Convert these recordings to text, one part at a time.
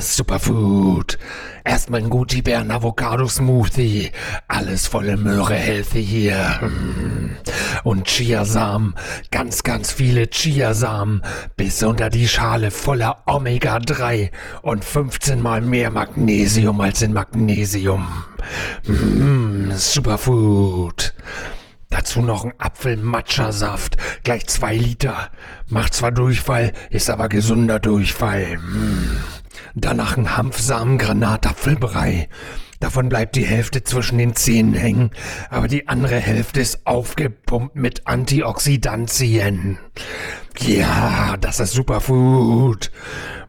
Superfood. Erstmal ein Gucci Bären Avocado Smoothie. Alles volle Möhre healthy hier. Mm. Und Chiasamen. Ganz, ganz viele Chiasamen. Bis unter die Schale voller Omega 3 und 15 mal mehr Magnesium als in Magnesium. Mm, Superfood. Dazu noch ein Apfel-Matcha-Saft, gleich zwei Liter. Macht zwar Durchfall, ist aber gesunder Durchfall. Mm. Danach ein Hanfsamen-Granatapfelbrei. Davon bleibt die Hälfte zwischen den Zähnen hängen, aber die andere Hälfte ist aufgepumpt mit Antioxidantien. Ja, das ist Superfood.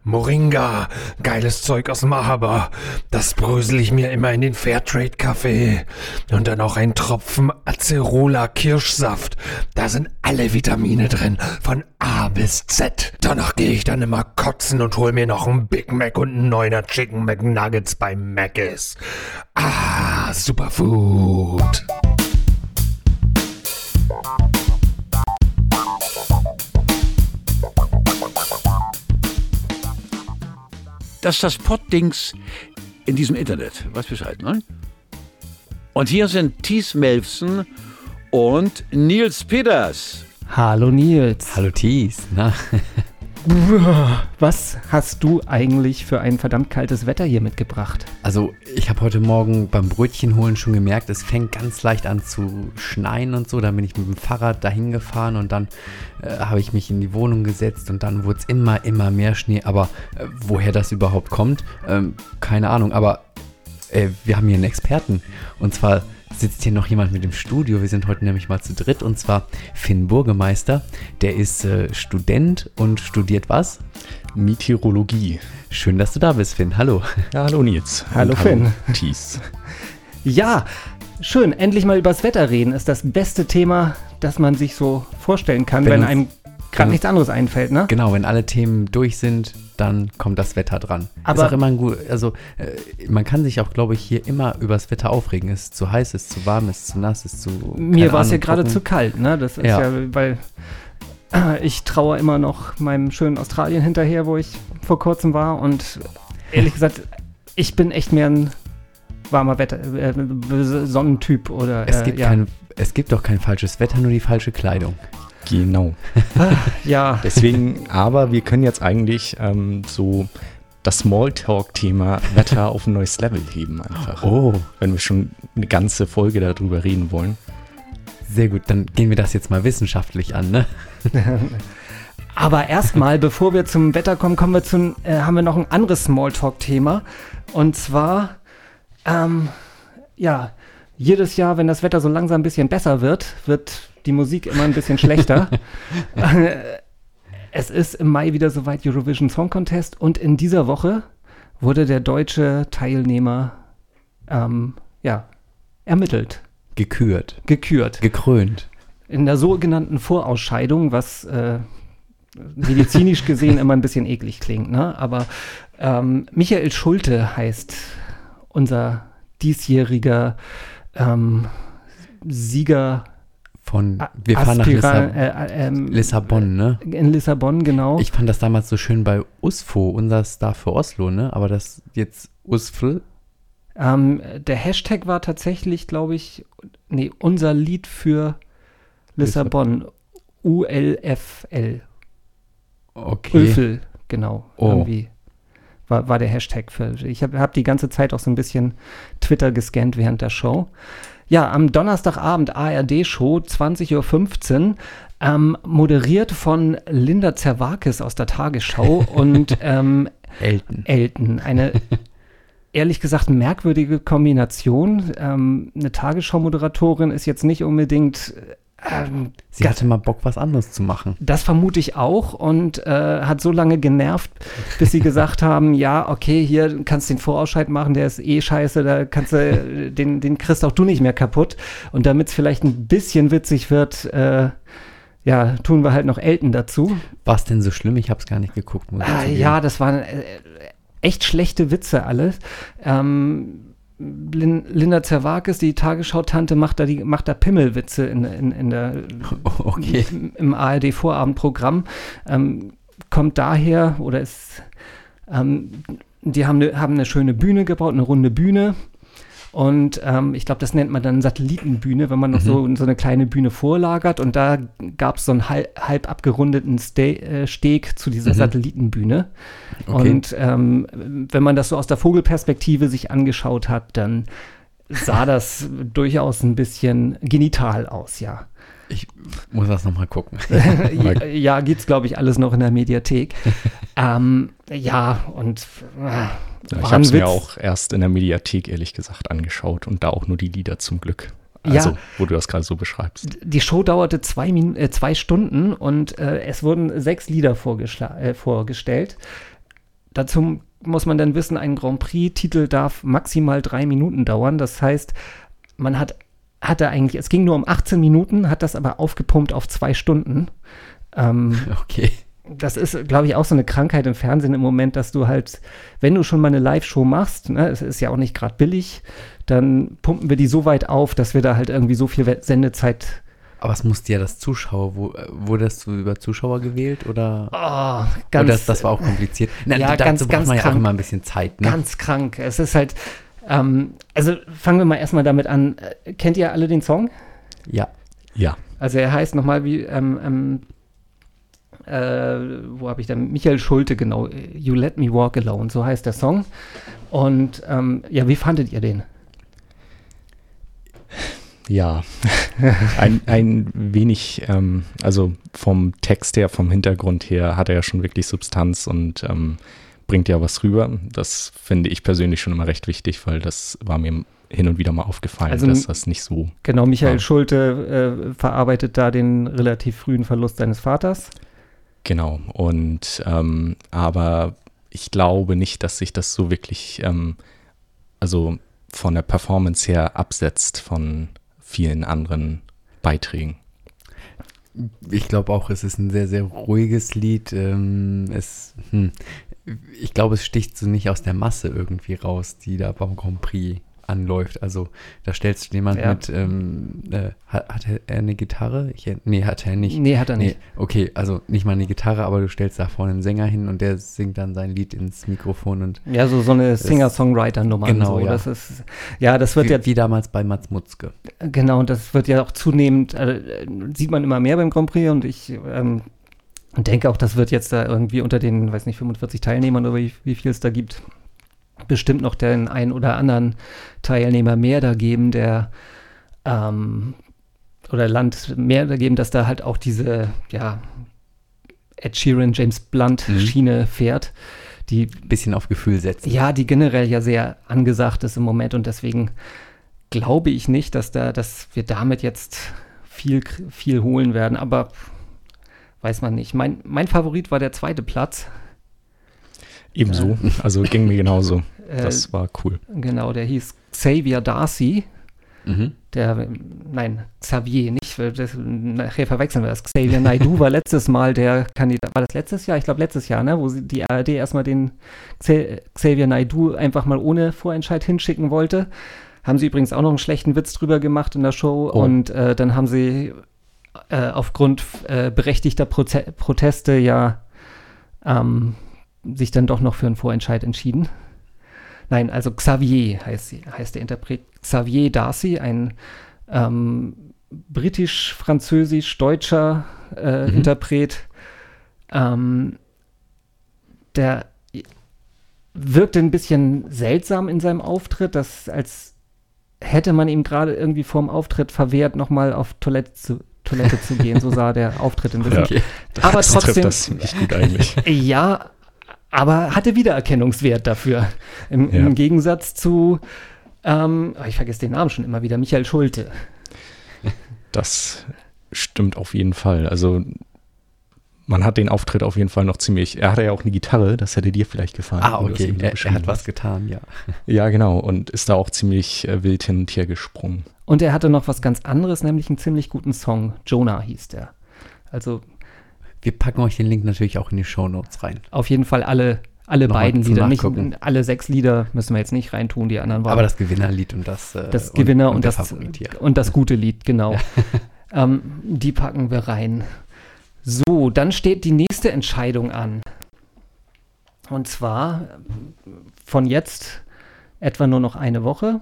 Moringa, geiles Zeug aus Mahaba. Das brösel ich mir immer in den Fairtrade-Kaffee. Und dann auch ein Tropfen Acerola Kirschsaft. Da sind alle Vitamine drin, von A bis Z. Danach gehe ich dann immer kotzen und hol mir noch einen Big Mac und einen neuner Chicken McNuggets bei Mc's. Ah, Superfood. Das ist das Poddings in diesem Internet. Weiß Bescheid, ne? Und hier sind Thies Melfsen und Nils Peters. Hallo Nils. Hallo Thies. Na? Was hast du eigentlich für ein verdammt kaltes Wetter hier mitgebracht? Also ich habe heute Morgen beim Brötchen holen schon gemerkt, es fängt ganz leicht an zu schneien und so. Dann bin ich mit dem Fahrrad dahin gefahren und dann äh, habe ich mich in die Wohnung gesetzt und dann wurde es immer, immer mehr Schnee. Aber äh, woher das überhaupt kommt, ähm, keine Ahnung. Aber äh, wir haben hier einen Experten und zwar sitzt hier noch jemand mit im Studio. Wir sind heute nämlich mal zu dritt und zwar Finn Burgemeister. Der ist äh, Student und studiert was? Meteorologie. Schön, dass du da bist, Finn. Hallo. Ja, hallo Nils. Hallo, Finn. Thies. Ja, schön. Endlich mal übers Wetter reden ist das beste Thema, das man sich so vorstellen kann, wenn, Wenn einem gerade nichts anderes einfällt, ne? Genau, wenn alle Themen durch sind, dann kommt das Wetter dran. Aber- ist auch immer ein gut, also äh, man kann sich auch, glaube ich, hier immer übers Wetter aufregen. Es ist zu heiß, es ist zu warm, es ist zu nass, es ist zu. Mir war es ja gerade zu kalt, ne? Das ist ja, Ja. weil äh, ich traue immer noch meinem schönen Australien hinterher, wo ich vor kurzem war und ehrlich gesagt, ich bin echt mehr ein warmer Wetter, äh, Sonnentyp oder Es äh, gibt, ja. kein, es gibt doch kein falsches Wetter, nur die falsche Kleidung. Genau. ja, Deswegen, aber wir können jetzt eigentlich ähm, so das Smalltalk-Thema Wetter auf ein neues Level heben einfach. Oh, Wenn wir schon eine ganze Folge darüber reden wollen. sehr gut. Dann gehen wir das jetzt mal wissenschaftlich an, ne? Aber erstmal, bevor wir zum Wetter kommen, kommen wir zu, äh, haben wir noch ein anderes Smalltalk-Thema. Und zwar, ähm, ja, jedes Jahr, wenn das Wetter so langsam ein bisschen besser wird, wird die Musik immer ein bisschen schlechter. Es ist im Mai wieder soweit Eurovision Song Contest und in dieser Woche wurde der deutsche Teilnehmer, ähm, ja, ermittelt, Gekürt, gekürt gekrönt. in der sogenannten Vorausscheidung, was äh, medizinisch gesehen immer ein bisschen eklig klingt, ne? Aber ähm, Michael Schulte heißt unser diesjähriger ähm, Sieger Von, wir fahren nach Lissab äh, ähm, Lissabon, ne? in Lissabon, genau. Ich fand das damals so schön bei USFO, unser Star für Oslo, ne? Aber das jetzt USFL, Ähm, der Hashtag war tatsächlich, glaube ich, nee, unser Lied für Lissabon. ULFL. okay. Öfel, genau. Oh. Irgendwie war, war der Hashtag für. Ich habe hab die ganze Zeit auch so ein bisschen Twitter gescannt während der Show. Ja, am Donnerstagabend ARD-Show, 20.15 Uhr, ähm, moderiert von Linda Zerwakis aus der Tagesschau und ähm, Elton. Elton. Eine ehrlich gesagt merkwürdige Kombination. Ähm, eine Tagesschau-Moderatorin ist jetzt nicht unbedingt. Ähm, Sie hatte mal Bock, was anderes zu machen. das vermute ich auch und äh, hat so lange genervt, bis sie gesagt haben, ja, okay, hier du kannst den Vorausscheid machen, der ist eh scheiße, da kannst du, äh, den, den kriegst auch du nicht mehr kaputt. Und damit es vielleicht ein bisschen witzig wird, äh, ja, tun wir halt noch Elton dazu. War es denn so schlimm? Ich habe es gar nicht geguckt. Muss ich zugeben. ja, das waren äh, echt schlechte Witze alles. Ähm, Linda Zerwakis, die Tagesschau-Tante, macht da, die, macht da Pimmelwitze in, in, in der, Okay. im, im ARD-Vorabendprogramm. Ähm, kommt daher oder ist ähm, die haben eine, haben eine schöne Bühne gebaut, eine runde Bühne. Und ähm, ich glaube, das nennt man dann Satellitenbühne, wenn man noch so, so eine kleine Bühne vorlagert. Und da gab es so einen halb, halb abgerundeten Ste äh, Steg zu dieser Satellitenbühne. Okay. Und ähm, wenn man das so aus der Vogelperspektive sich angeschaut hat, dann sah das durchaus ein bisschen genital aus, ja. Ich muss das nochmal gucken. ja, ja gibt's, glaube ich, alles noch in der Mediathek. ähm, ja, und äh, Ja, ich habe es mir auch erst in der Mediathek, ehrlich gesagt, angeschaut und da auch nur die Lieder zum Glück. Ja. Also, wo du das gerade so beschreibst. Die Show dauerte zwei, Min äh, zwei Stunden und äh, es wurden sechs Lieder äh, vorgestellt. Dazu muss man dann wissen, ein Grand Prix-Titel darf maximal drei Minuten dauern. Das heißt, man hat hatte eigentlich, es ging nur um 18 Minuten, hat das aber aufgepumpt auf zwei Stunden. Ähm, Okay. Das ist, glaube ich, auch so eine Krankheit im Fernsehen im Moment, dass du halt, wenn du schon mal eine Live-Show machst, ne, es ist ja auch nicht gerade billig, dann pumpen wir die so weit auf, dass wir da halt irgendwie so viel Sendezeit. Aber es musste ja das Zuschauer, wo, äh, wurdest du über Zuschauer gewählt oder? Oh, ganz, oder das, das war auch kompliziert. Na, Ja, dazu ganz, braucht ganz man ja auch krank. immer ein bisschen Zeit, ne? ganz krank. Es ist halt, ähm, also fangen wir mal erstmal damit an. Äh, Kennt ihr alle den Song? Ja. Ja. Also er heißt nochmal wie, ähm, ähm, äh, wo habe ich da? Michael Schulte, genau. You Let Me Walk Alone, so heißt der Song. Und ähm, ja, wie fandet ihr den? Ja, ein, ein wenig, ähm, also vom Text her, vom Hintergrund her hat er ja schon wirklich Substanz und ähm, bringt ja was rüber. Das finde ich persönlich schon immer recht wichtig, weil das war mir hin und wieder mal aufgefallen, Also dass das nicht so, Genau, Michael Ja. Schulte äh, verarbeitet da den relativ frühen Verlust seines Vaters. Genau. Und ähm, aber ich glaube nicht, dass sich das so wirklich, ähm, also von der Performance her absetzt von vielen anderen Beiträgen. Ich glaube auch, es ist ein sehr, sehr ruhiges Lied. Ähm, es, hm, ich glaube, es sticht so nicht aus der Masse irgendwie raus, die da beim Grand Prix anläuft. Also da stellst du jemand Ja. mit, ähm, äh, hat, hat er eine Gitarre? Ich, nee, hat er nicht. Nee, hat er nicht. okay, also nicht mal eine Gitarre, aber du stellst da vorne einen Sänger hin und der singt dann sein Lied ins Mikrofon und Ja, so, so eine Singer-Songwriter-Nummer. Genau, so. ja. Das ist, ja, das wird wie, ja wie damals bei Mats Mutzke. Genau, und das wird ja auch zunehmend, äh, sieht man immer mehr beim Grand Prix und ich ähm, denke auch, das wird jetzt da irgendwie unter den, weiß nicht, 45 Teilnehmern oder wie, wie viel es da gibt, bestimmt noch den einen oder anderen Teilnehmer mehr da geben, der ähm, oder Land mehr da geben, dass da halt auch diese, ja, Ed Sheeran, James Blunt Mhm. Schiene fährt, die Bisschen auf Gefühl setzen. ja, die generell ja sehr angesagt ist im Moment und deswegen glaube ich nicht, dass da, dass wir damit jetzt viel, viel holen werden, aber weiß man nicht. Mein, mein Favorit war der zweite Platz. Ebenso, also ging mir genauso. Äh, Das war cool. genau, der hieß Xavier Darcy. Mhm. Der, nein, Xavier, nicht, weil das, nachher verwechseln wir das. Xavier Naidoo war letztes Mal der Kandidat, war das letztes Jahr? Ich glaube letztes Jahr, ne, wo sie die ARD erstmal den Xa- Xavier Naidoo einfach mal ohne Vorentscheid hinschicken wollte. Haben sie übrigens auch noch einen schlechten Witz drüber gemacht in der Show Oh. und äh, dann haben sie äh, aufgrund äh, berechtigter Proze Proteste ja ähm, sich dann doch noch für einen Vorentscheid entschieden. Nein, also Xavier heißt, sie, heißt der Interpret. Xavier Darcy, ein ähm, britisch-französisch-deutscher äh, Mhm. Interpret. Ähm, der wirkte ein bisschen seltsam in seinem Auftritt, dass als hätte man ihm gerade irgendwie vorm Auftritt verwehrt, nochmal auf Toilette zu, Toilette zu gehen. So sah der Auftritt ein bisschen. Okay. Aber das trotzdem- das nicht gut eigentlich. Ja, aber hatte Wiedererkennungswert dafür. Im, Ja. im Gegensatz zu, ähm, oh, ich vergesse den Namen schon immer wieder, Michael Schulte. Das stimmt auf jeden Fall. Also man hat den Auftritt auf jeden Fall noch ziemlich. Er hatte ja auch eine Gitarre, das hätte dir vielleicht gefallen. Ah, okay. Er, er hat was hast. getan, ja. Ja, genau. Und ist da auch ziemlich äh, wild hin und her gesprungen. Und er hatte noch was ganz anderes, nämlich einen ziemlich guten Song. Jonah hieß der. Also Wir packen euch den Link natürlich auch in die Shownotes rein. auf jeden Fall alle, alle Nochmal beiden Lieder. Nicht, alle sechs Lieder müssen wir jetzt nicht reintun, die anderen waren. Aber das Gewinnerlied und das, äh, das Gewinner und, der das, Favorit hier. und das gute Lied, genau. ähm, die packen wir rein. So, dann steht die nächste Entscheidung an. Und zwar von jetzt etwa nur noch eine Woche.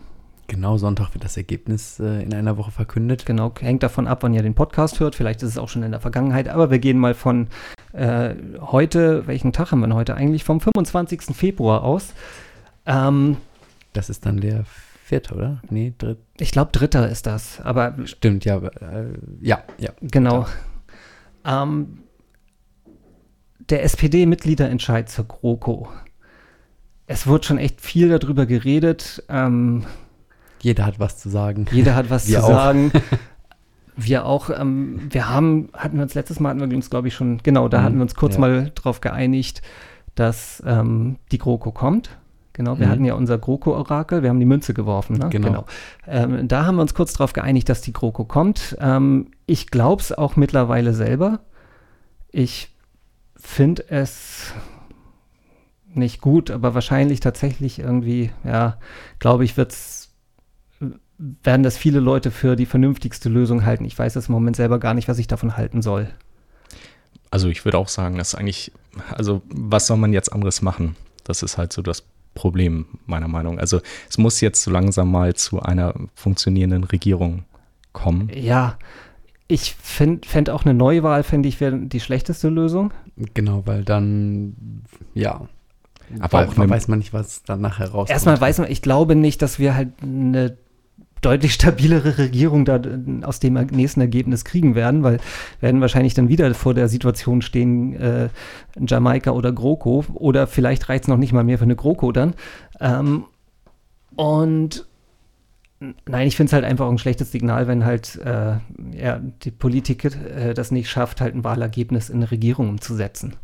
Genau, Sonntag wird das Ergebnis äh, in einer Woche verkündet. Genau, hängt davon ab, wann ihr den Podcast hört. Vielleicht ist es auch schon in der Vergangenheit, aber wir gehen mal von äh, heute, welchen Tag haben wir denn heute eigentlich? Vom 25. Februar aus. Ähm, Das ist dann der vierte, oder? Nee, dritt. ich glaube, dritter ist das, aber Stimmt, ja. Äh, ja, ja. Genau. Ähm, der SPD-Mitgliederentscheid zur GroKo. Es wird schon echt viel darüber geredet. Ähm, Jeder hat was zu sagen. jeder hat was Wir zu auch. sagen. Wir auch. Ähm, wir haben, hatten wir uns letztes Mal, hatten wir uns, glaube ich, schon, genau, da Mhm, hatten wir uns kurz ja. mal drauf geeinigt, dass ähm, die GroKo kommt. Genau, wir Mhm. hatten ja unser GroKo-Orakel, wir haben die Münze geworfen. Ne? Genau. Ähm, da haben wir uns kurz darauf geeinigt, dass die GroKo kommt. Ähm, ich glaube es auch mittlerweile selber. Ich finde es nicht gut, aber wahrscheinlich tatsächlich irgendwie, ja, glaube ich, wird's, werden das viele Leute für die vernünftigste Lösung halten. Ich weiß es im Moment selber gar nicht, was ich davon halten soll. Also ich würde auch sagen, dass eigentlich, also was soll man jetzt anderes machen? Das ist halt so das Problem meiner Meinung. Also es muss jetzt so langsam mal zu einer funktionierenden Regierung kommen. Ja, ich fände fänd auch eine Neuwahl, fände ich, wäre die schlechteste Lösung. Genau, weil dann, ja. Aber weil, auch weiß man nicht, was dann nachher rauskommt. Erstmal weiß man, ich glaube nicht, dass wir halt eine deutlich stabilere Regierung da äh, aus dem nächsten Ergebnis kriegen werden, weil werden wahrscheinlich dann wieder vor der Situation stehen, äh, Jamaika oder GroKo oder vielleicht reicht es noch nicht mal mehr für eine GroKo dann. Ähm, und nein, ich finde es halt einfach auch ein schlechtes Signal, wenn halt äh, ja, die Politik äh, das nicht schafft, halt ein Wahlergebnis in eine Regierung umzusetzen.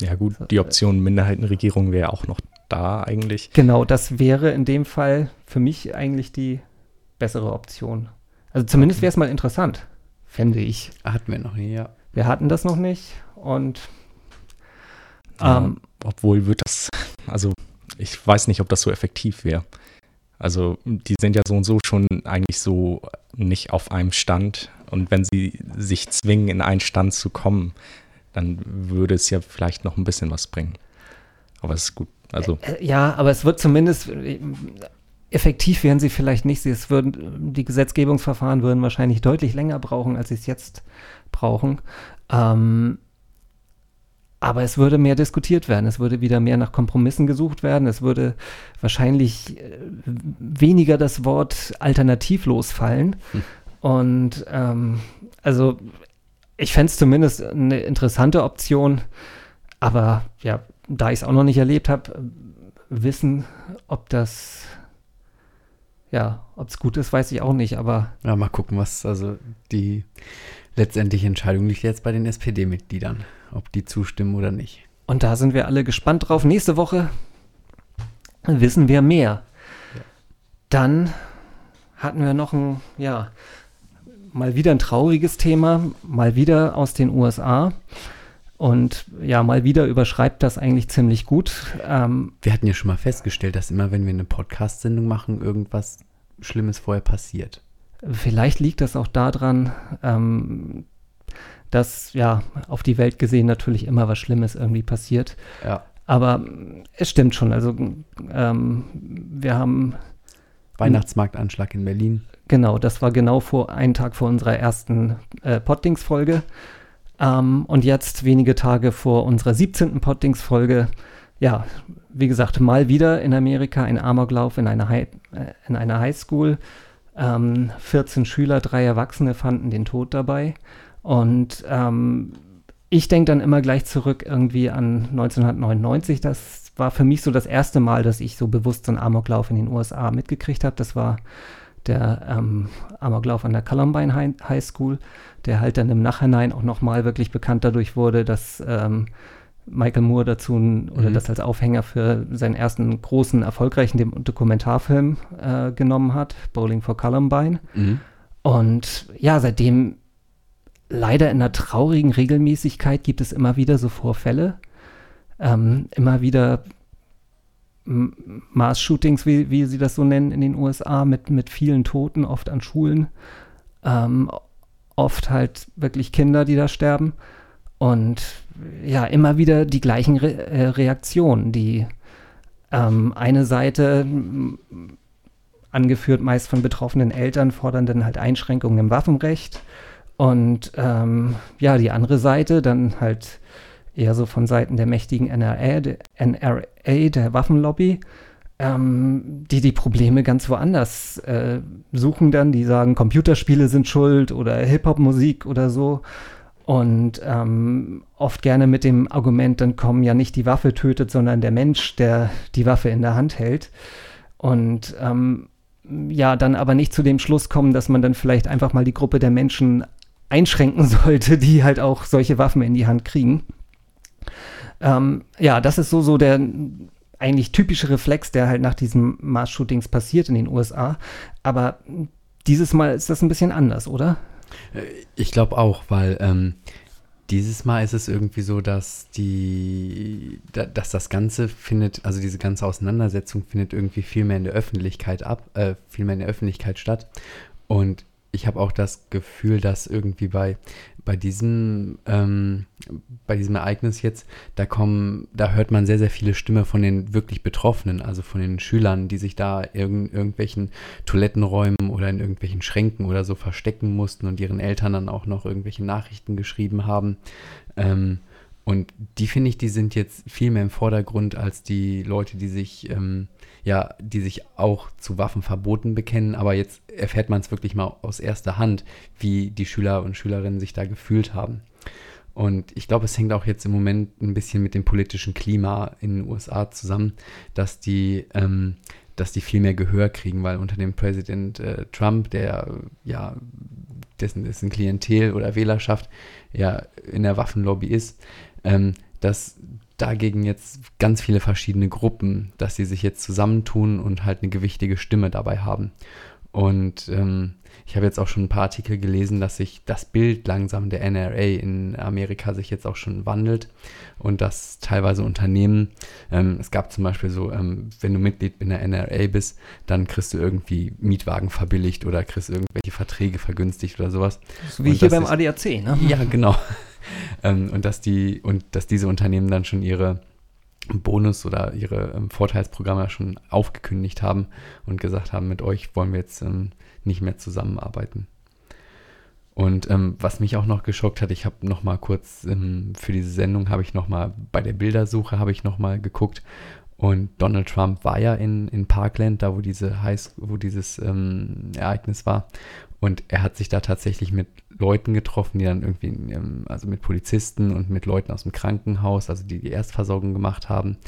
Ja gut, die Option Minderheitenregierung wäre auch noch da eigentlich. Genau, das wäre in dem Fall für mich eigentlich die bessere Option. Also zumindest wäre es mal interessant, fände ich. Hatten wir noch nie, ja. Wir hatten das noch nicht und ähm, obwohl wird das, also ich weiß nicht, ob das so effektiv wäre. Also die sind ja so und so schon eigentlich so nicht auf einem Stand. Und wenn sie sich zwingen, in einen Stand zu kommen, dann würde es ja vielleicht noch ein bisschen was bringen. Aber es ist gut. Also äh, ja, aber es wird zumindest äh, effektiv wären sie vielleicht nicht. Sie- Es würden, die Gesetzgebungsverfahren würden wahrscheinlich deutlich länger brauchen, als sie es jetzt brauchen. Ähm, aber es würde mehr diskutiert werden. Es würde wieder mehr nach Kompromissen gesucht werden. Es würde wahrscheinlich äh, weniger das Wort alternativlos fallen. Hm. Und ähm, also ich fände es zumindest eine interessante Option. Aber ja, da ich es auch noch nicht erlebt habe, wissen, ob das ja, ob es gut ist, weiß ich auch nicht. Aber Ja, mal gucken, was, also die letztendliche Entscheidung liegt jetzt bei den SPD-Mitgliedern, ob die zustimmen oder nicht. Und da sind wir alle gespannt drauf. Nächste Woche wissen wir mehr. Dann hatten wir noch ein, ja, mal wieder ein trauriges Thema, mal wieder aus den USA. Und ja, mal wieder überschreibt das eigentlich ziemlich gut. Ähm, Wir hatten ja schon mal festgestellt, dass immer, wenn wir eine Podcast-Sendung machen, irgendwas Schlimmes vorher passiert. Vielleicht liegt das auch daran, ähm, dass ja auf die Welt gesehen natürlich immer was Schlimmes irgendwie passiert. Ja. Aber es stimmt schon. Also ähm, wir haben Weihnachtsmarktanschlag in Berlin. genau, das war genau vor einen Tag vor unserer ersten äh, Poddings-Folge. Ähm, und jetzt wenige Tage vor unserer 17. Poddings-Folge, ja, wie gesagt, mal wieder in Amerika ein Amoklauf in einer, High, äh, in einer Highschool. Ähm, 14 Schüler, drei Erwachsene fanden den Tod dabei. Und ähm, ich denke dann immer gleich zurück irgendwie an 1999. Das war für mich so das erste Mal, dass ich so bewusst so einen Amoklauf in den USA mitgekriegt habe. Das war der ähm, Amoklauf an der Columbine High, School, der halt dann im Nachhinein auch nochmal wirklich bekannt dadurch wurde, dass ähm, Michael Moore dazu ein, oder Mhm. das als Aufhänger für seinen ersten großen, erfolgreichen Dem- Dokumentarfilm äh, genommen hat, Bowling for Columbine. Mhm. Und ja, seitdem leider in einer traurigen Regelmäßigkeit gibt es immer wieder so Vorfälle. Ähm, immer wieder Mass-Shootings, wie, wie sie das so nennen in den USA, mit, mit vielen Toten, oft an Schulen. Ähm, oft halt wirklich Kinder, die da sterben. Und ja, immer wieder die gleichen Re äh, Reaktionen. Die ähm, eine Seite, angeführt meist von betroffenen Eltern, fordern dann halt Einschränkungen im Waffenrecht. Und ähm, ja, die andere Seite dann halt eher so von Seiten der mächtigen NRA, der, NRA, der Waffenlobby, ähm, die die Probleme ganz woanders äh, suchen dann, die sagen, Computerspiele sind schuld oder Hip-Hop-Musik oder so. Und ähm, oft gerne mit dem Argument, dann kommen ja nicht die Waffe tötet, sondern der Mensch, der die Waffe in der Hand hält. Und ähm, ja, dann aber nicht zu dem Schluss kommen, dass man dann vielleicht einfach mal die Gruppe der Menschen einschränken sollte, die halt auch solche Waffen in die Hand kriegen. Ähm, ja, das ist so, so der eigentlich typische Reflex, der halt nach diesen Mass-Shootings passiert in den USA. Aber dieses Mal ist das ein bisschen anders, oder? Äh, ich glaube auch, weil ähm, dieses Mal ist es irgendwie so, dass die, dass das Ganze findet, also diese ganze Auseinandersetzung findet irgendwie viel mehr in der Öffentlichkeit ab, äh, viel mehr in der Öffentlichkeit statt. Und ich habe auch das Gefühl, dass irgendwie bei, bei diesem, ähm, bei diesem Ereignis jetzt, da kommen, da hört man sehr, sehr viele Stimmen von den wirklich Betroffenen, also von den Schülern, die sich da in irgendwelchen Toilettenräumen oder in irgendwelchen Schränken oder so verstecken mussten und ihren Eltern dann auch noch irgendwelche Nachrichten geschrieben haben. Ähm, und die finde ich, die sind jetzt viel mehr im Vordergrund als die Leute, die sich, ähm, ja, die sich auch zu Waffenverboten bekennen. Aber jetzt erfährt man es wirklich mal aus erster Hand, wie die Schüler und Schülerinnen sich da gefühlt haben. Und ich glaube, es hängt auch jetzt im Moment ein bisschen mit dem politischen Klima in den USA zusammen, dass die, ähm, dass die viel mehr Gehör kriegen, weil unter dem Präsident äh, Trump, der ja dessen, dessen Klientel oder Wählerschaft ja in der Waffenlobby ist, ähm, dass dagegen jetzt ganz viele verschiedene Gruppen, dass sie sich jetzt zusammentun und halt eine gewichtige Stimme dabei haben. Und ähm, ich habe jetzt auch schon ein paar Artikel gelesen, dass sich das Bild langsam der NRA in Amerika sich jetzt auch schon wandelt und dass teilweise Unternehmen, ähm, es gab zum Beispiel so, ähm, wenn du Mitglied in der NRA bist, dann kriegst du irgendwie Mietwagen verbilligt oder kriegst irgendwelche Verträge vergünstigt oder sowas. So wie und hier beim ist, ADAC, ne? Ja, genau. ähm, und dass die und dass diese Unternehmen dann schon ihre Bonus oder ihre ähm, Vorteilsprogramme schon aufgekündigt haben und gesagt haben, mit euch wollen wir jetzt ähm, nicht mehr zusammenarbeiten. Und ähm, was mich auch noch geschockt hat, ich habe noch mal kurz ähm, für diese Sendung habe ich noch mal bei der Bildersuche habe ich noch mal geguckt und Donald Trump war ja in, in Parkland, da wo diese High, wo dieses ähm, Ereignis war. Und er hat sich da tatsächlich mit Leuten getroffen, die dann irgendwie, also mit Polizisten und mit Leuten aus dem Krankenhaus, also die die Erstversorgung gemacht haben.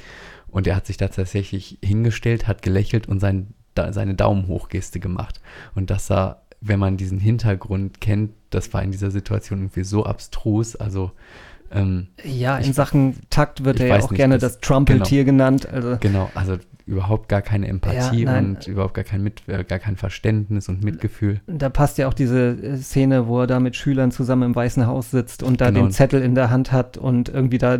Und er hat sich da tatsächlich hingestellt, hat gelächelt und sein, seine Daumen hochgeste gemacht. Und das sah, wenn man diesen Hintergrund kennt, das war in dieser Situation irgendwie so abstrus. Also ähm, ja, in ich, Sachen Takt wird er ja auch nicht, gerne das, das Trumpeltier genau, genannt. Also, genau, also überhaupt gar keine Empathie ja, und überhaupt gar kein, Mit, äh, gar kein Verständnis und Mitgefühl. Da passt ja auch diese äh, Szene, wo er da mit Schülern zusammen im Weißen Haus sitzt und da genau. den Zettel in der Hand hat und irgendwie da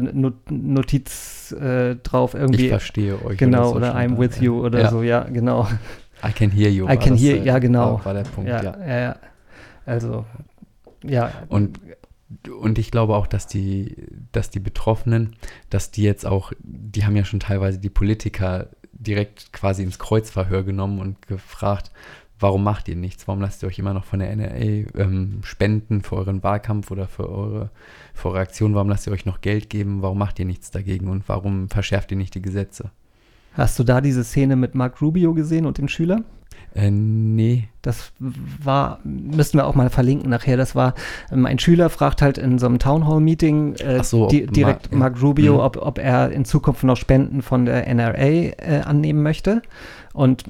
Notiz äh, drauf irgendwie. Ich verstehe euch. Genau, oder, so oder I'm with you oder ja. so, ja, genau. I can hear you. I can das, hear, ja, genau. War, war der Punkt, ja. ja. ja. Also, ja. Und und ich glaube auch, dass die, dass die Betroffenen, dass die jetzt auch, die haben ja schon teilweise die Politiker direkt quasi ins Kreuzverhör genommen und gefragt, warum macht ihr nichts? Warum lasst ihr euch immer noch von der NRA ähm, spenden für euren Wahlkampf oder für eure, für eure Aktion? Warum lasst ihr euch noch Geld geben? Warum macht ihr nichts dagegen und warum verschärft ihr nicht die Gesetze? Hast du da diese Szene mit Mark Rubio gesehen und dem Schüler? Äh, nee. Das war, müssten wir auch mal verlinken nachher. Das war, ähm, ein Schüler fragt halt in so einem Townhall-Meeting äh, so, di direkt Ma Mark Rubio, ja. ob, ob er in Zukunft noch Spenden von der NRA äh, annehmen möchte. Und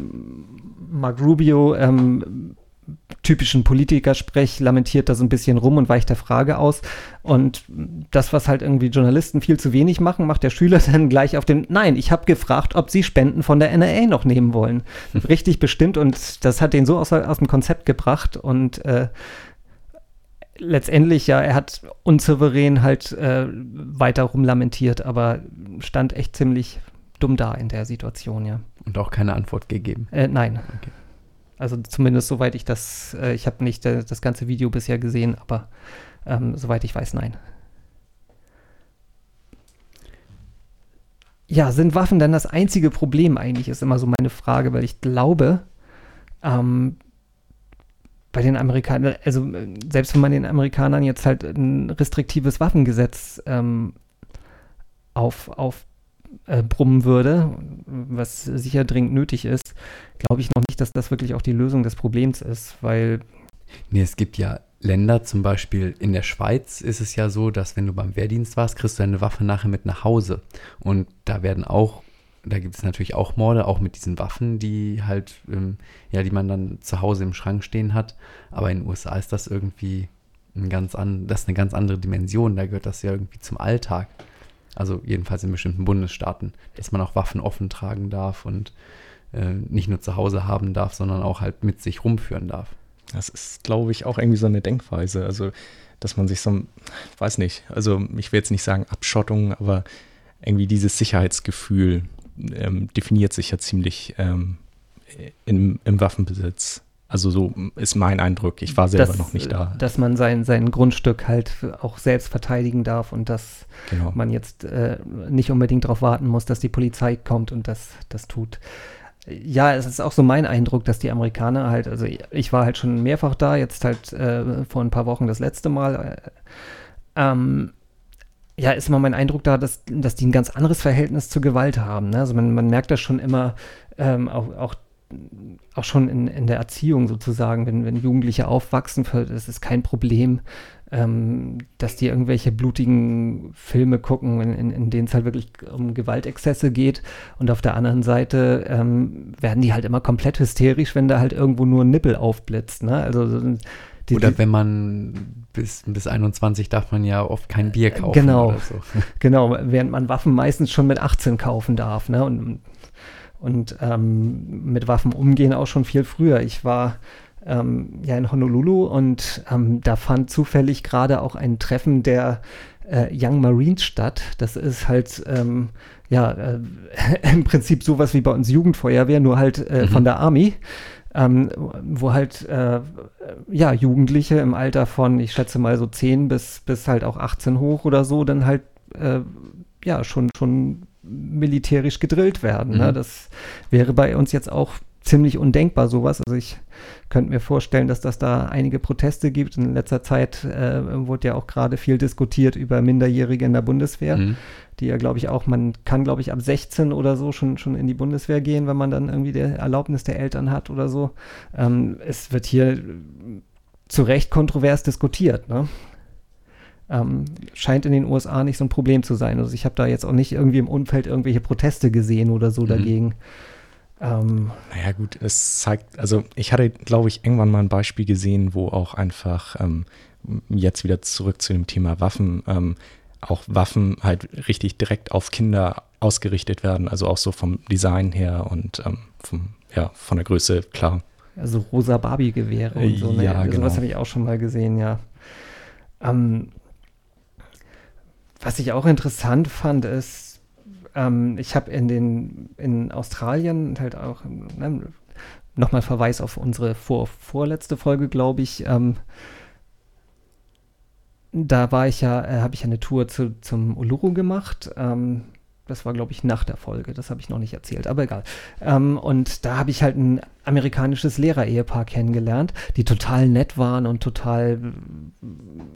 Mark Rubio ähm, typischen Politikersprech lamentiert da so ein bisschen rum und weicht der Frage aus. Und das, was halt irgendwie Journalisten viel zu wenig machen, macht der Schüler dann gleich auf den, nein, ich habe gefragt, ob sie Spenden von der NRA noch nehmen wollen. Richtig bestimmt und das hat den so aus, aus dem Konzept gebracht und äh, letztendlich, ja, er hat unsouverän halt äh, weiter rumlamentiert, aber stand echt ziemlich dumm da in der Situation, ja. Und auch keine Antwort gegeben. Äh, nein. Okay. Also zumindest soweit ich das, äh, ich habe nicht äh, das ganze Video bisher gesehen, aber ähm, soweit ich weiß, nein. Ja, sind Waffen denn das einzige Problem eigentlich, ist immer so meine Frage, weil ich glaube, ähm, bei den Amerikanern, also äh, selbst wenn man den Amerikanern jetzt halt ein restriktives Waffengesetz ähm, auf, auf äh, brummen würde, was sicher dringend nötig ist, glaube ich noch nicht, dass das wirklich auch die Lösung des Problems ist, weil. Nee, es gibt ja Länder, zum Beispiel in der Schweiz ist es ja so, dass wenn du beim Wehrdienst warst, kriegst du deine Waffe nachher mit nach Hause. Und da werden auch, da gibt es natürlich auch Morde, auch mit diesen Waffen, die halt, ähm, ja, die man dann zu Hause im Schrank stehen hat. Aber in den USA ist das irgendwie ein ganz an, das ist eine ganz andere Dimension. Da gehört das ja irgendwie zum Alltag. Also jedenfalls in bestimmten Bundesstaaten, dass man auch Waffen offen tragen darf und äh, nicht nur zu Hause haben darf, sondern auch halt mit sich rumführen darf. Das ist, glaube ich, auch irgendwie so eine Denkweise. Also, dass man sich so, weiß nicht, also ich will jetzt nicht sagen Abschottung, aber irgendwie dieses Sicherheitsgefühl ähm, definiert sich ja ziemlich ähm, im, im Waffenbesitz. Also so ist mein Eindruck. Ich war selber dass, noch nicht da. Dass man sein, sein Grundstück halt auch selbst verteidigen darf und dass Genau. man jetzt äh, nicht unbedingt darauf warten muss, dass die Polizei kommt und das, das tut. Ja, es ist auch so mein Eindruck, dass die Amerikaner halt, also ich war halt schon mehrfach da, jetzt halt äh, vor ein paar Wochen das letzte Mal. Äh, ähm, ja, ist immer mein Eindruck da, dass, dass die ein ganz anderes Verhältnis zur Gewalt haben. Ne? Also man, man merkt das schon immer, ähm, auch, auch auch schon in, in der Erziehung sozusagen, wenn, wenn Jugendliche aufwachsen, es ist kein Problem, ähm, dass die irgendwelche blutigen Filme gucken, in, in, in denen es halt wirklich um Gewaltexzesse geht. Und auf der anderen Seite ähm, werden die halt immer komplett hysterisch, wenn da halt irgendwo nur ein Nippel aufblitzt. Ne? Also die, oder wenn man bis, bis 21 darf man ja oft kein Bier kaufen. Genau, so. genau, während man Waffen meistens schon mit 18 kaufen darf. Ne? Und und ähm, mit Waffen umgehen auch schon viel früher. Ich war ähm, ja in Honolulu und ähm, da fand zufällig gerade auch ein Treffen der äh, Young Marines statt. Das ist halt ähm, ja äh, im Prinzip sowas wie bei uns Jugendfeuerwehr, nur halt äh, mhm. von der Army. Ähm, wo halt äh, ja Jugendliche im Alter von, ich schätze mal so 10 bis, bis halt auch 18 hoch oder so, dann halt äh, ja schon, schon militärisch gedrillt werden. Ne? Mhm. Das wäre bei uns jetzt auch ziemlich undenkbar, sowas. Also ich könnte mir vorstellen, dass das da einige Proteste gibt. In letzter Zeit äh, wurde ja auch gerade viel diskutiert über Minderjährige in der Bundeswehr, mhm. die ja, glaube ich, auch, man kann, glaube ich, ab 16 oder so schon, schon in die Bundeswehr gehen, wenn man dann irgendwie die Erlaubnis der Eltern hat oder so. Ähm, es wird hier zu Recht kontrovers diskutiert. Ne? Ähm, scheint in den USA nicht so ein Problem zu sein. Also ich habe da jetzt auch nicht irgendwie im Umfeld irgendwelche Proteste gesehen oder so mhm. dagegen. Ähm, naja gut, es zeigt, also ich hatte, glaube ich, irgendwann mal ein Beispiel gesehen, wo auch einfach ähm, jetzt wieder zurück zu dem Thema Waffen, ähm, auch Waffen halt richtig direkt auf Kinder ausgerichtet werden, also auch so vom Design her und ähm, vom, ja, von der Größe, klar. Also rosa Barbie-Gewehre und so. Ne? Ja, also genau. Sowas habe ich auch schon mal gesehen, ja. Ähm, was ich auch interessant fand, ist, ähm, ich habe in den in Australien halt auch ne, nochmal Verweis auf unsere vor, vorletzte Folge, glaube ich. Ähm, da war ich ja, äh, habe ich eine Tour zu, zum Uluru gemacht. Ähm, das war, glaube ich, nach der Folge. Das habe ich noch nicht erzählt, aber egal. Ähm, und da habe ich halt ein amerikanisches Lehrer-Ehepaar kennengelernt, die total nett waren und total,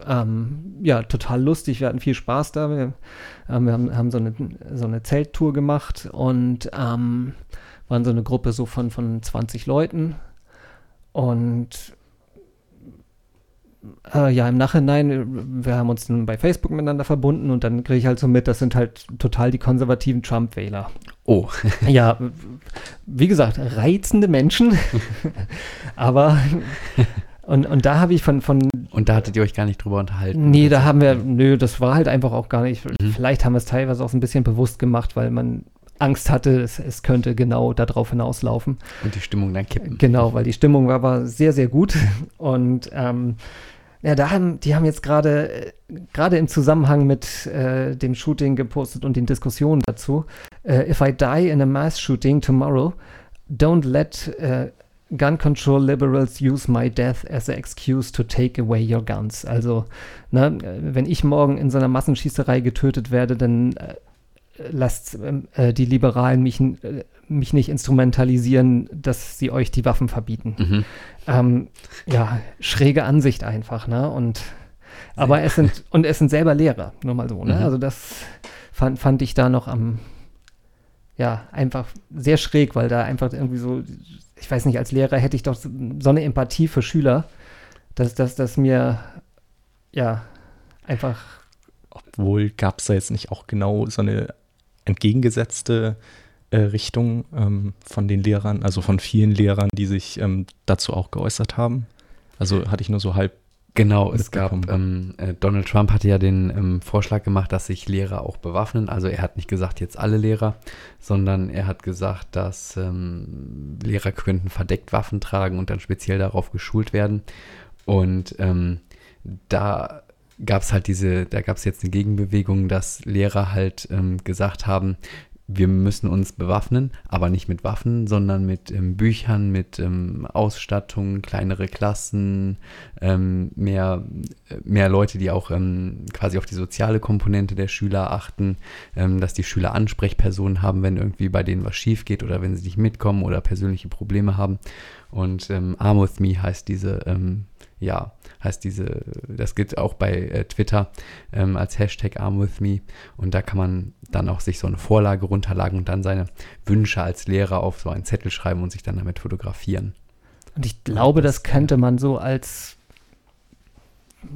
ähm, ja, total lustig. Wir hatten viel Spaß da. Wir, ähm, wir haben, haben, so, eine, so eine Zelttour gemacht und ähm, waren so eine Gruppe so von, von 20 Leuten. Und äh, ja, im Nachhinein, wir haben uns dann bei Facebook miteinander verbunden und dann kriege ich halt so mit, das sind halt total die konservativen Trump-Wähler. Oh. ja, wie gesagt, reizende Menschen. Aber und, und da habe ich von, von. Und da hattet ihr euch gar nicht drüber unterhalten? Nee, da haben wir, nö, das war halt einfach auch gar nicht. Mhm. Vielleicht haben wir es teilweise auch ein bisschen bewusst gemacht, weil man Angst hatte, es, es könnte genau darauf hinauslaufen. Und die Stimmung dann kippen. Genau, weil die Stimmung war, war sehr, sehr gut. Und ähm, ja, da haben, die haben jetzt gerade, gerade im Zusammenhang mit äh, dem Shooting gepostet und den Diskussionen dazu, äh, if I die in a mass shooting tomorrow, don't let uh, gun control liberals use my death as an excuse to take away your guns. Also, ne, wenn ich morgen in so einer Massenschießerei getötet werde, dann äh, lasst ähm, äh, die Liberalen mich, äh, mich nicht instrumentalisieren, dass sie euch die Waffen verbieten. Mhm. Ähm, ja, schräge Ansicht einfach, ne? Und aber es sind und es sind selber Lehrer, nur mal so, ne? Mhm. Also das fand, fand ich da noch am ja, einfach sehr schräg, weil da einfach irgendwie so, ich weiß nicht, als Lehrer hätte ich doch so eine Empathie für Schüler, dass, dass, dass mir ja einfach Obwohl gab es da jetzt nicht auch genau so eine entgegengesetzte äh, Richtung ähm, von den Lehrern, also von vielen Lehrern, die sich ähm, dazu auch geäußert haben. Also hatte ich nur so halb Genau, es gab, ähm, äh, Donald Trump hatte ja den ähm, Vorschlag gemacht, dass sich Lehrer auch bewaffnen. Also er hat nicht gesagt, jetzt alle Lehrer, sondern er hat gesagt, dass ähm, Lehrer könnten verdeckt Waffen tragen und dann speziell darauf geschult werden. Und ähm, da gab es halt diese, da gab es jetzt eine Gegenbewegung, dass Lehrer halt ähm, gesagt haben, wir müssen uns bewaffnen, aber nicht mit Waffen, sondern mit ähm, Büchern, mit ähm, Ausstattung, kleinere Klassen, ähm, mehr, äh, mehr Leute, die auch ähm, quasi auf die soziale Komponente der Schüler achten, ähm, dass die Schüler Ansprechpersonen haben, wenn irgendwie bei denen was schief geht oder wenn sie nicht mitkommen oder persönliche Probleme haben. Und ähm, Arm with Me heißt diese, ähm, ja, heißt diese, das gilt auch bei äh, Twitter ähm, als Hashtag Arm with Me. Und da kann man dann auch sich so eine Vorlage runterladen und dann seine Wünsche als Lehrer auf so einen Zettel schreiben und sich dann damit fotografieren. Und ich glaube, das könnte man so als,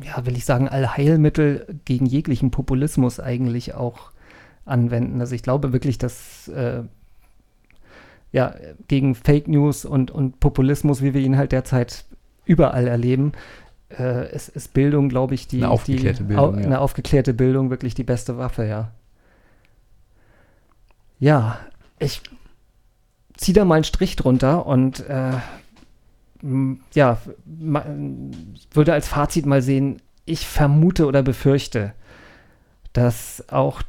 ja, will ich sagen, Allheilmittel gegen jeglichen Populismus eigentlich auch anwenden. Also ich glaube wirklich, dass äh, ja, gegen Fake News und, und Populismus, wie wir ihn halt derzeit überall erleben, äh, ist, ist Bildung, glaube ich, die, Eine aufgeklärte die, Bildung, au, ja. eine aufgeklärte Bildung wirklich die beste Waffe, ja. Ja, ich ziehe da mal einen Strich drunter und äh, ja, würde als Fazit mal sehen, ich vermute oder befürchte, dass auch,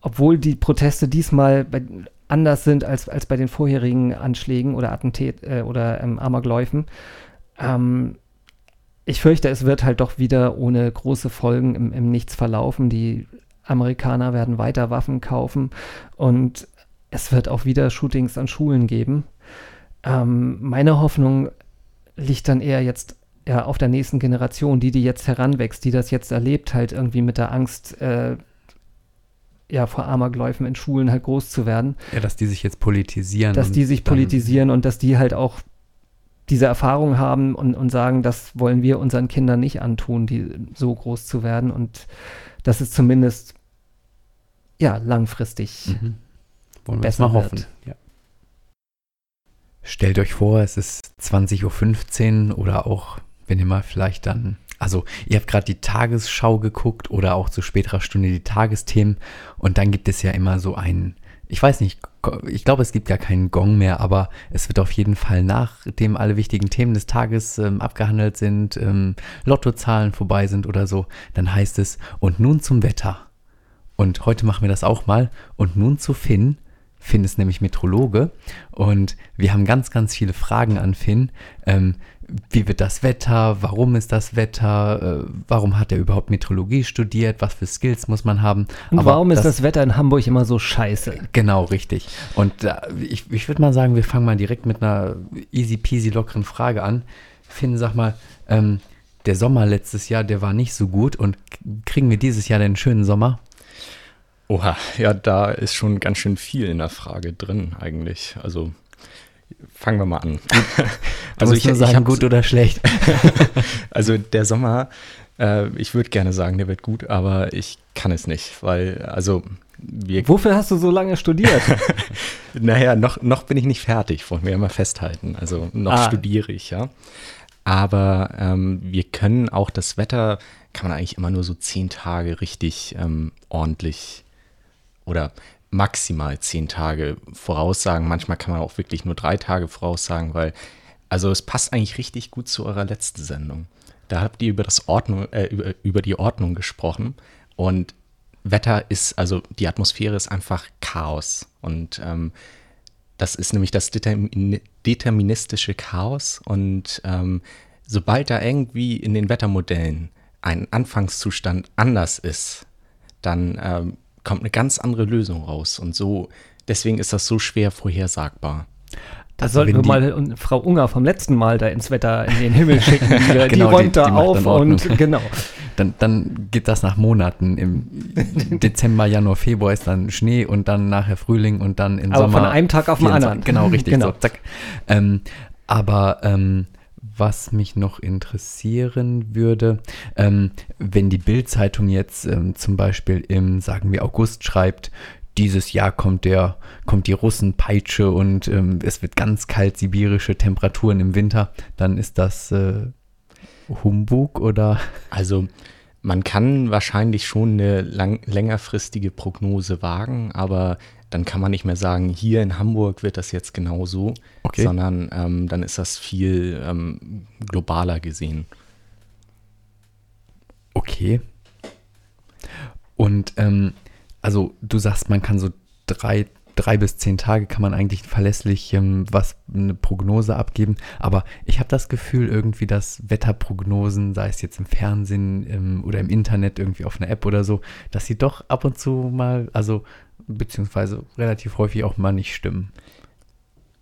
obwohl die Proteste diesmal bei, anders sind als, als bei den vorherigen Anschlägen oder Attentat äh, oder ähm, Amokläufen, ähm, ich fürchte, es wird halt doch wieder ohne große Folgen im, im Nichts verlaufen. Die Amerikaner werden weiter Waffen kaufen und es wird auch wieder Shootings an Schulen geben. Ähm, meine Hoffnung liegt dann eher jetzt ja, auf der nächsten Generation, die, die jetzt heranwächst, die das jetzt erlebt, halt irgendwie mit der Angst, äh, ja, vor Amokläufen in Schulen halt groß zu werden Ja, dass die sich jetzt politisieren. dass die sich politisieren und dass die halt auch diese Erfahrung haben und, und sagen, das wollen wir unseren Kindern nicht antun, die so groß zu werden und das ist zumindest ja langfristig. Mhm. Wollen wir besser es mal hoffen. Ja. Stellt euch vor, es ist 20.15 Uhr oder auch, wenn ihr mal vielleicht dann, also ihr habt gerade die Tagesschau geguckt oder auch zu späterer Stunde die Tagesthemen und dann gibt es ja immer so einen, ich weiß nicht, ich glaube, es gibt gar keinen Gong mehr, aber es wird auf jeden Fall, nachdem alle wichtigen Themen des Tages ähm, abgehandelt sind, ähm, Lottozahlen vorbei sind oder so, dann heißt es, und nun zum Wetter. Und heute machen wir das auch mal. Und nun zu Finn. Finn ist nämlich Metrologe und wir haben ganz, ganz viele Fragen an Finn. Ähm, wie wird das Wetter? Warum ist das Wetter? Äh, warum hat er überhaupt Metrologie studiert? Was für Skills muss man haben? Und Aber warum ist das Wetter in Hamburg immer so scheiße? Genau, richtig. Und äh, ich, ich würde mal sagen, wir fangen mal direkt mit einer easy peasy lockeren Frage an. Finn, sag mal, ähm, der Sommer letztes Jahr, der war nicht so gut und kriegen wir dieses Jahr den schönen Sommer? Oha, ja, da ist schon ganz schön viel in der Frage drin eigentlich. Also fangen wir mal an. Also ich, nur sagen, hab- gut oder schlecht. Also der Sommer, äh, ich würde gerne sagen, der wird gut, aber ich kann es nicht, weil, also wir, Wofür hast du so lange studiert? naja, noch, noch bin ich nicht fertig, wollen wir ja mal festhalten. Also noch Ah. studiere ich, ja. Aber ähm, wir können auch das Wetter, kann man eigentlich immer nur so zehn Tage richtig ähm, ordentlich oder maximal zehn Tage voraussagen. Manchmal kann man auch wirklich nur drei Tage voraussagen, weil, also es passt eigentlich richtig gut zu eurer letzten Sendung. Da habt ihr über das Ordnung, äh, über, über die Ordnung gesprochen und Wetter ist, also die Atmosphäre ist einfach Chaos und ähm, das ist nämlich das determin deterministische Chaos und ähm, sobald da irgendwie in den Wettermodellen ein Anfangszustand anders ist, dann ähm, kommt eine ganz andere Lösung raus. Und so, deswegen ist das so schwer vorhersagbar. Da sollten wir mal Frau Unger vom letzten Mal da ins Wetter in den Himmel schicken. Die, genau, die räumt die, da auf und genau. Dann, dann geht das nach Monaten. Im Dezember, Januar, Februar ist dann Schnee und dann nachher Frühling und dann im aber Sommer. Von einem Tag auf den anderen. Genau, richtig. Genau. So, zack. Ähm, aber ähm, was mich noch interessieren würde, ähm, wenn die Bild-Zeitung jetzt ähm, zum Beispiel im, sagen wir, August schreibt, dieses Jahr kommt der, kommt die Russenpeitsche und ähm, es wird ganz kalt sibirische Temperaturen im Winter, dann ist das äh, Humbug oder? Also man kann wahrscheinlich schon eine lang, längerfristige Prognose wagen, aber dann kann man nicht mehr sagen, hier in Hamburg wird das jetzt genau so, okay. sondern ähm, dann ist das viel ähm, globaler gesehen. Okay. Und ähm, also du sagst, man kann so drei, drei bis zehn Tage kann man eigentlich verlässlich ähm, was eine Prognose abgeben. Aber ich habe das Gefühl irgendwie, dass Wetterprognosen, sei es jetzt im Fernsehen ähm, oder im Internet irgendwie auf einer App oder so, dass sie doch ab und zu mal, also beziehungsweise relativ häufig auch mal nicht stimmen.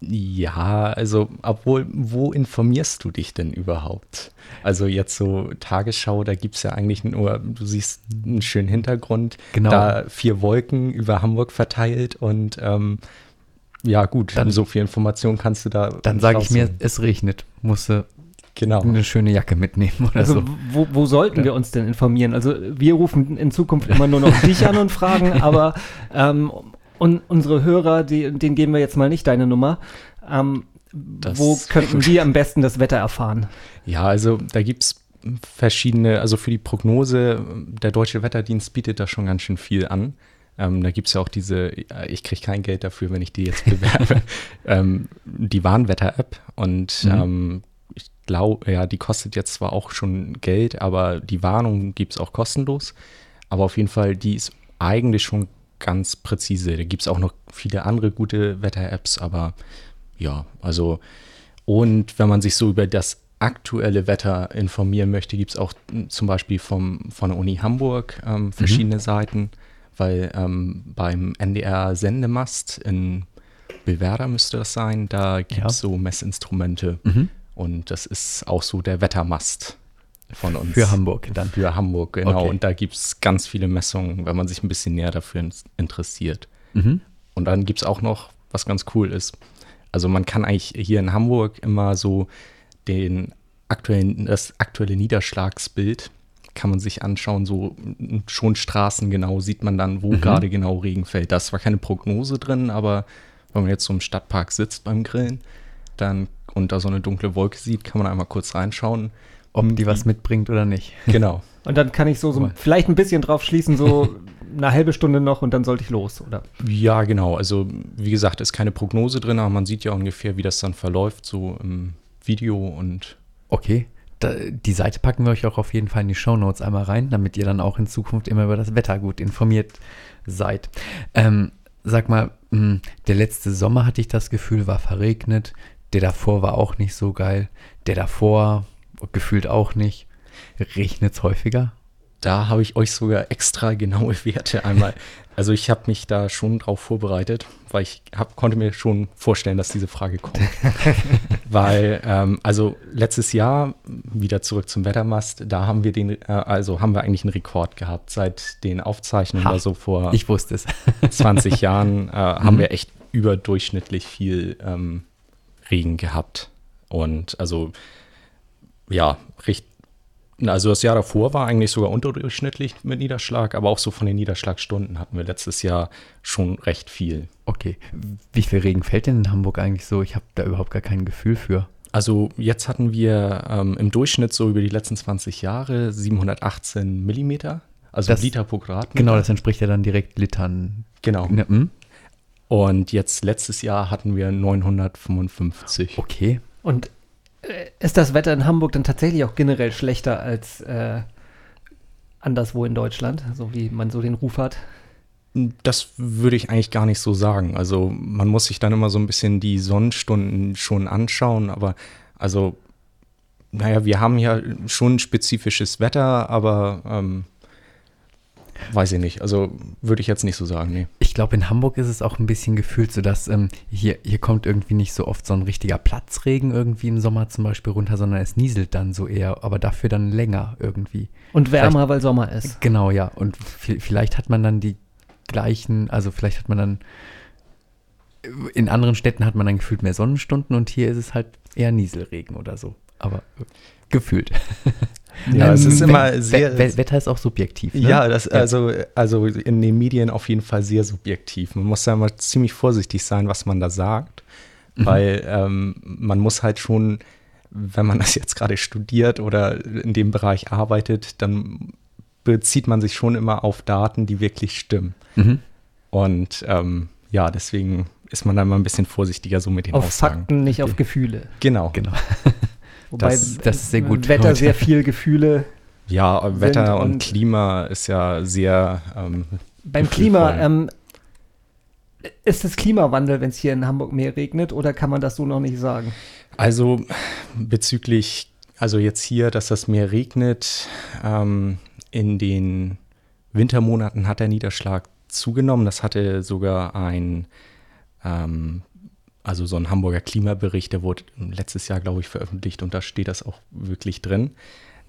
Ja, also, obwohl, wo informierst du dich denn überhaupt? Also jetzt so Tagesschau, da gibt es ja eigentlich nur, du siehst einen schönen Hintergrund, genau. da vier Wolken über Hamburg verteilt und ähm, ja gut, dann so viel Information kannst du da. Dann sage ich mir, es regnet, musste genau. eine schöne Jacke mitnehmen oder also, so. Wo, wo sollten ja. wir uns denn informieren? Also wir rufen in Zukunft immer nur noch dich an und fragen, aber ähm, und unsere Hörer, die, denen geben wir jetzt mal nicht deine Nummer. Ähm, wo könnten die am besten das Wetter erfahren? Ja, also da gibt es verschiedene, also für die Prognose, der Deutsche Wetterdienst bietet da schon ganz schön viel an. Ähm, da gibt es ja auch diese, ich kriege kein Geld dafür, wenn ich die jetzt bewerbe, ähm, die Warnwetter-App. Und mhm. ähm, ich glaube, ja, die kostet jetzt zwar auch schon Geld, aber die Warnung gibt es auch kostenlos. Aber auf jeden Fall, die ist eigentlich schon ganz präzise. Da gibt es auch noch viele andere gute Wetter-Apps, aber ja, also und wenn man sich so über das aktuelle Wetter informieren möchte, gibt es auch zum Beispiel vom, von der Uni Hamburg ähm, verschiedene mhm. Seiten, weil ähm, beim NDR Sendemast in Bilwerder müsste das sein, da gibt es ja. so Messinstrumente mhm. und das ist auch so der Wettermast von uns. Für Hamburg dann. Für Hamburg, genau. Okay. Und da gibt es ganz viele Messungen, wenn man sich ein bisschen näher dafür interessiert. Mhm. Und dann gibt es auch noch, was ganz cool ist. Also man kann eigentlich hier in Hamburg immer so den aktuellen, das aktuelle Niederschlagsbild kann man sich anschauen, so schon straßengenau sieht man dann, wo mhm. gerade genau Regen fällt. Da ist zwar keine Prognose drin, aber wenn man jetzt so im Stadtpark sitzt beim Grillen, dann und da so eine dunkle Wolke sieht, kann man einmal kurz reinschauen ob die was mitbringt oder nicht. Genau. Und dann kann ich so, so vielleicht ein bisschen drauf schließen, so eine halbe Stunde noch und dann sollte ich los, oder? Ja, genau. Also wie gesagt, ist keine Prognose drin, aber man sieht ja ungefähr, wie das dann verläuft, so im Video und. Okay. Da, die Seite packen wir euch auch auf jeden Fall in die Show Notes einmal rein, damit ihr dann auch in Zukunft immer über das Wetter gut informiert seid. Ähm, sag mal, hm, der letzte Sommer hatte ich das Gefühl, war verregnet. Der davor war auch nicht so geil. Der davor gefühlt auch nicht. Regnet es häufiger? Da habe ich euch sogar extra genaue Werte einmal. Also ich habe mich da schon drauf vorbereitet, weil ich hab, konnte mir schon vorstellen, dass diese Frage kommt. weil, ähm, also letztes Jahr, wieder zurück zum Wettermast, da haben wir den, äh, also haben wir eigentlich einen Rekord gehabt. Seit den Aufzeichnungen, ha, also vor ich wusste es. 20 Jahren, äh, haben mhm. wir echt überdurchschnittlich viel ähm, Regen gehabt. Und also ja, richtig. Also das Jahr davor war eigentlich sogar unterdurchschnittlich mit Niederschlag, aber auch so von den Niederschlagstunden hatten wir letztes Jahr schon recht viel. Okay. Wie viel Regen fällt denn in Hamburg eigentlich so? Ich habe da überhaupt gar kein Gefühl für. Also jetzt hatten wir ähm, im Durchschnitt so über die letzten 20 Jahre 718 Millimeter, also das, Liter pro Quadratmeter. Genau, das entspricht ja dann direkt Litern. Genau. Ne, hm? Und jetzt letztes Jahr hatten wir 955. Okay. Und ist das Wetter in Hamburg dann tatsächlich auch generell schlechter als äh, anderswo in Deutschland, so wie man so den Ruf hat? Das würde ich eigentlich gar nicht so sagen. Also man muss sich dann immer so ein bisschen die Sonnenstunden schon anschauen, aber also, naja, wir haben ja schon spezifisches Wetter, aber ähm, Weiß ich nicht. Also würde ich jetzt nicht so sagen, nee. Ich glaube, in Hamburg ist es auch ein bisschen gefühlt so, dass ähm, hier, hier kommt irgendwie nicht so oft so ein richtiger Platzregen irgendwie im Sommer zum Beispiel runter, sondern es nieselt dann so eher, aber dafür dann länger irgendwie. Und wärmer, weil Sommer ist. Genau, ja. Und vi- vielleicht hat man dann die gleichen, also vielleicht hat man dann, in anderen Städten hat man dann gefühlt mehr Sonnenstunden und hier ist es halt eher Nieselregen oder so. Aber äh, gefühlt. Ja, es ist immer sehr. We- Wetter ist auch subjektiv. Ne? Ja, das, Also, also in den Medien auf jeden Fall sehr subjektiv. Man muss da immer ziemlich vorsichtig sein, was man da sagt, Mhm. weil ähm, man muss halt schon, wenn man das jetzt gerade studiert oder in dem Bereich arbeitet, dann bezieht man sich schon immer auf Daten, die wirklich stimmen. Mhm. Und ähm, ja, deswegen ist man da mal ein bisschen vorsichtiger so mit den Auf Aussagen. Fakten, nicht auf Gefühle. Genau. Genau. Wobei Das- das ist sehr gut Wetter heute. sehr viel Gefühle. Ja, Wetter und, und- Klima ist ja sehr ähm, Beim. Klima, ähm, ist es Klimawandel, wenn es hier in Hamburg mehr regnet, oder kann man das so noch nicht sagen? Also bezüglich, also jetzt hier, dass das Meer regnet, ähm, in den Wintermonaten hat der Niederschlag zugenommen. Das hatte sogar ein, ähm, also so ein Hamburger Klimabericht, der wurde letztes Jahr, glaube ich, veröffentlicht und da steht das auch wirklich drin.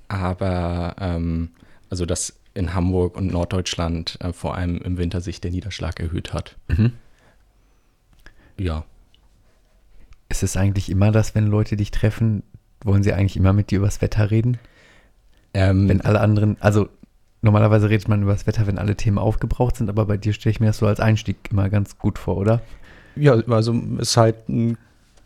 Aber ähm, also dass in Hamburg und Norddeutschland äh, vor allem im Winter sich der Niederschlag erhöht hat. Mhm. Ja. Ist es eigentlich immer das, wenn Leute dich treffen, wollen sie eigentlich immer mit dir übers Wetter reden? Ähm, Wenn alle anderen, also normalerweise redet man über das Wetter, wenn alle Themen aufgebraucht sind, aber bei dir stelle ich mir das so als Einstieg immer ganz gut vor, oder? Ja, also ist halt ein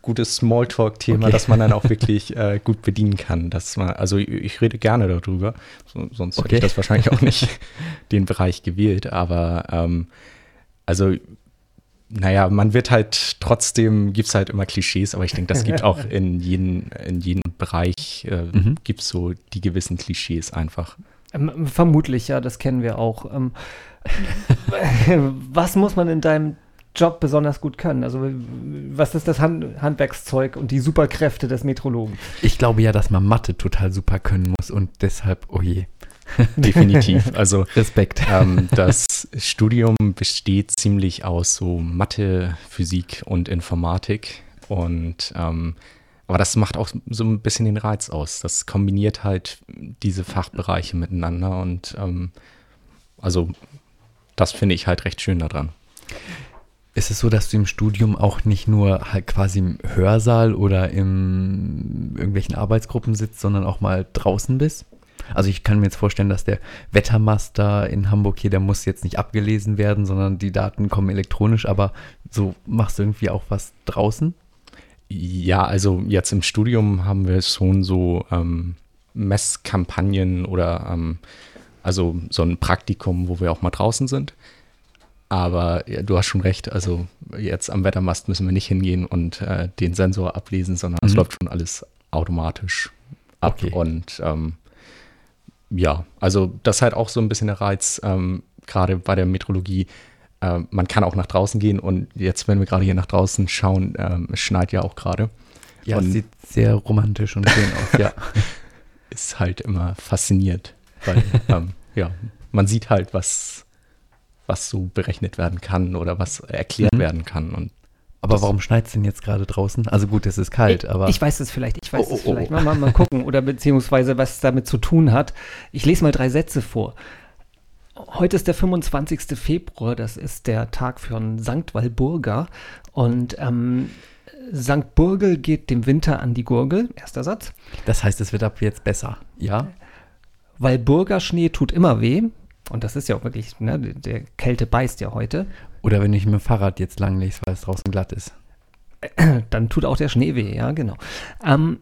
gutes Smalltalk-Thema, Okay. das man dann auch wirklich äh, gut bedienen kann. Dass man, also ich, ich rede gerne darüber, so, sonst hätte Okay. ich das wahrscheinlich auch nicht den Bereich gewählt. Aber ähm, also, naja, man wird halt trotzdem, gibt es halt immer Klischees, aber ich denke, das gibt auch in jedem, in jedem Bereich, äh, Mhm. gibt es so die gewissen Klischees einfach. Ähm, vermutlich, ja, das kennen wir auch. Ähm, was muss man in deinem Job besonders gut können? Also, was ist das Hand Handwerkszeug und die Superkräfte des Metrologen? Ich glaube ja, dass man Mathe total super können muss und deshalb, oh je, Definitiv. Also Respekt. ähm, das Studium besteht ziemlich aus so Mathe, Physik und Informatik. Und ähm, aber das macht auch so ein bisschen den Reiz aus. Das kombiniert halt diese Fachbereiche miteinander und ähm, also das finde ich halt recht schön daran. Ist es so, dass du im Studium auch nicht nur halt quasi im Hörsaal oder in irgendwelchen Arbeitsgruppen sitzt, sondern auch mal draußen bist? Also ich kann mir jetzt vorstellen, dass der Wettermaster in Hamburg hier, der muss jetzt nicht abgelesen werden, sondern die Daten kommen elektronisch, aber so machst du irgendwie auch was draußen? Ja, also jetzt im Studium haben wir schon so ähm, Messkampagnen oder ähm, also so ein Praktikum, wo wir auch mal draußen sind. Aber ja, du hast schon recht, also jetzt am Wettermast müssen wir nicht hingehen und äh, den Sensor ablesen, sondern es Mhm. läuft schon alles automatisch ab. Okay. Und ähm, ja, also das ist halt auch so ein bisschen der Reiz, ähm, gerade bei der Metrologie. Äh, man kann auch nach draußen gehen und jetzt, wenn wir gerade hier nach draußen schauen, ähm, es schneit ja auch gerade. Ja, Und- es sieht sehr romantisch und schön aus, ja. Ist halt immer fasziniert, weil ähm, ja, man sieht halt, was, was so berechnet werden kann oder was erklärt Mhm. werden kann. Und Aber warum schneit es denn jetzt gerade draußen? Also gut, es ist kalt, ich, aber ich weiß es vielleicht, ich weiß Oh, es oh, oh. vielleicht. Mal, mal, mal gucken oder beziehungsweise was es damit zu tun hat. Ich lese mal drei Sätze vor. Heute ist der 25. Februar, das ist der Tag für einen Sankt Walburga. Und ähm, Sankt Burgel geht dem Winter an die Gurgel, erster Satz. das heißt, es wird ab jetzt besser. Ja? Walburga Schnee tut immer weh. Und das ist ja auch wirklich, ne, der Kälte beißt ja heute. Oder wenn ich mit dem Fahrrad jetzt lang lege, weil es draußen glatt ist. dann tut auch der Schnee weh, ja, genau. Ähm,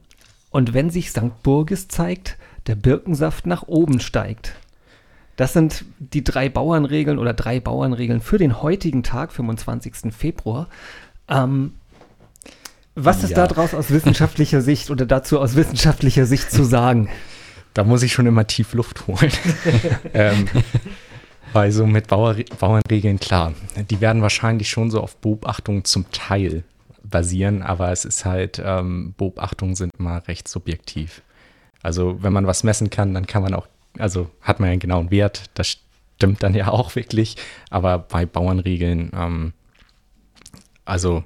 und wenn sich St. Burgis zeigt, der Birkensaft nach oben steigt. Das sind die drei Bauernregeln oder drei Bauernregeln für den heutigen Tag, 25. Februar. Ähm, was ist Ja. daraus aus wissenschaftlicher Sicht oder dazu aus wissenschaftlicher Sicht zu sagen? da muss ich schon immer tief Luft holen. ähm, weil so mit Bauer, Bauernregeln, klar, die werden wahrscheinlich schon so auf Beobachtungen zum Teil basieren, aber es ist halt, ähm, Beobachtungen sind immer recht subjektiv. Also wenn man was messen kann, dann kann man auch, also hat man ja einen genauen Wert, das stimmt dann ja auch wirklich. Aber bei Bauernregeln, ähm, also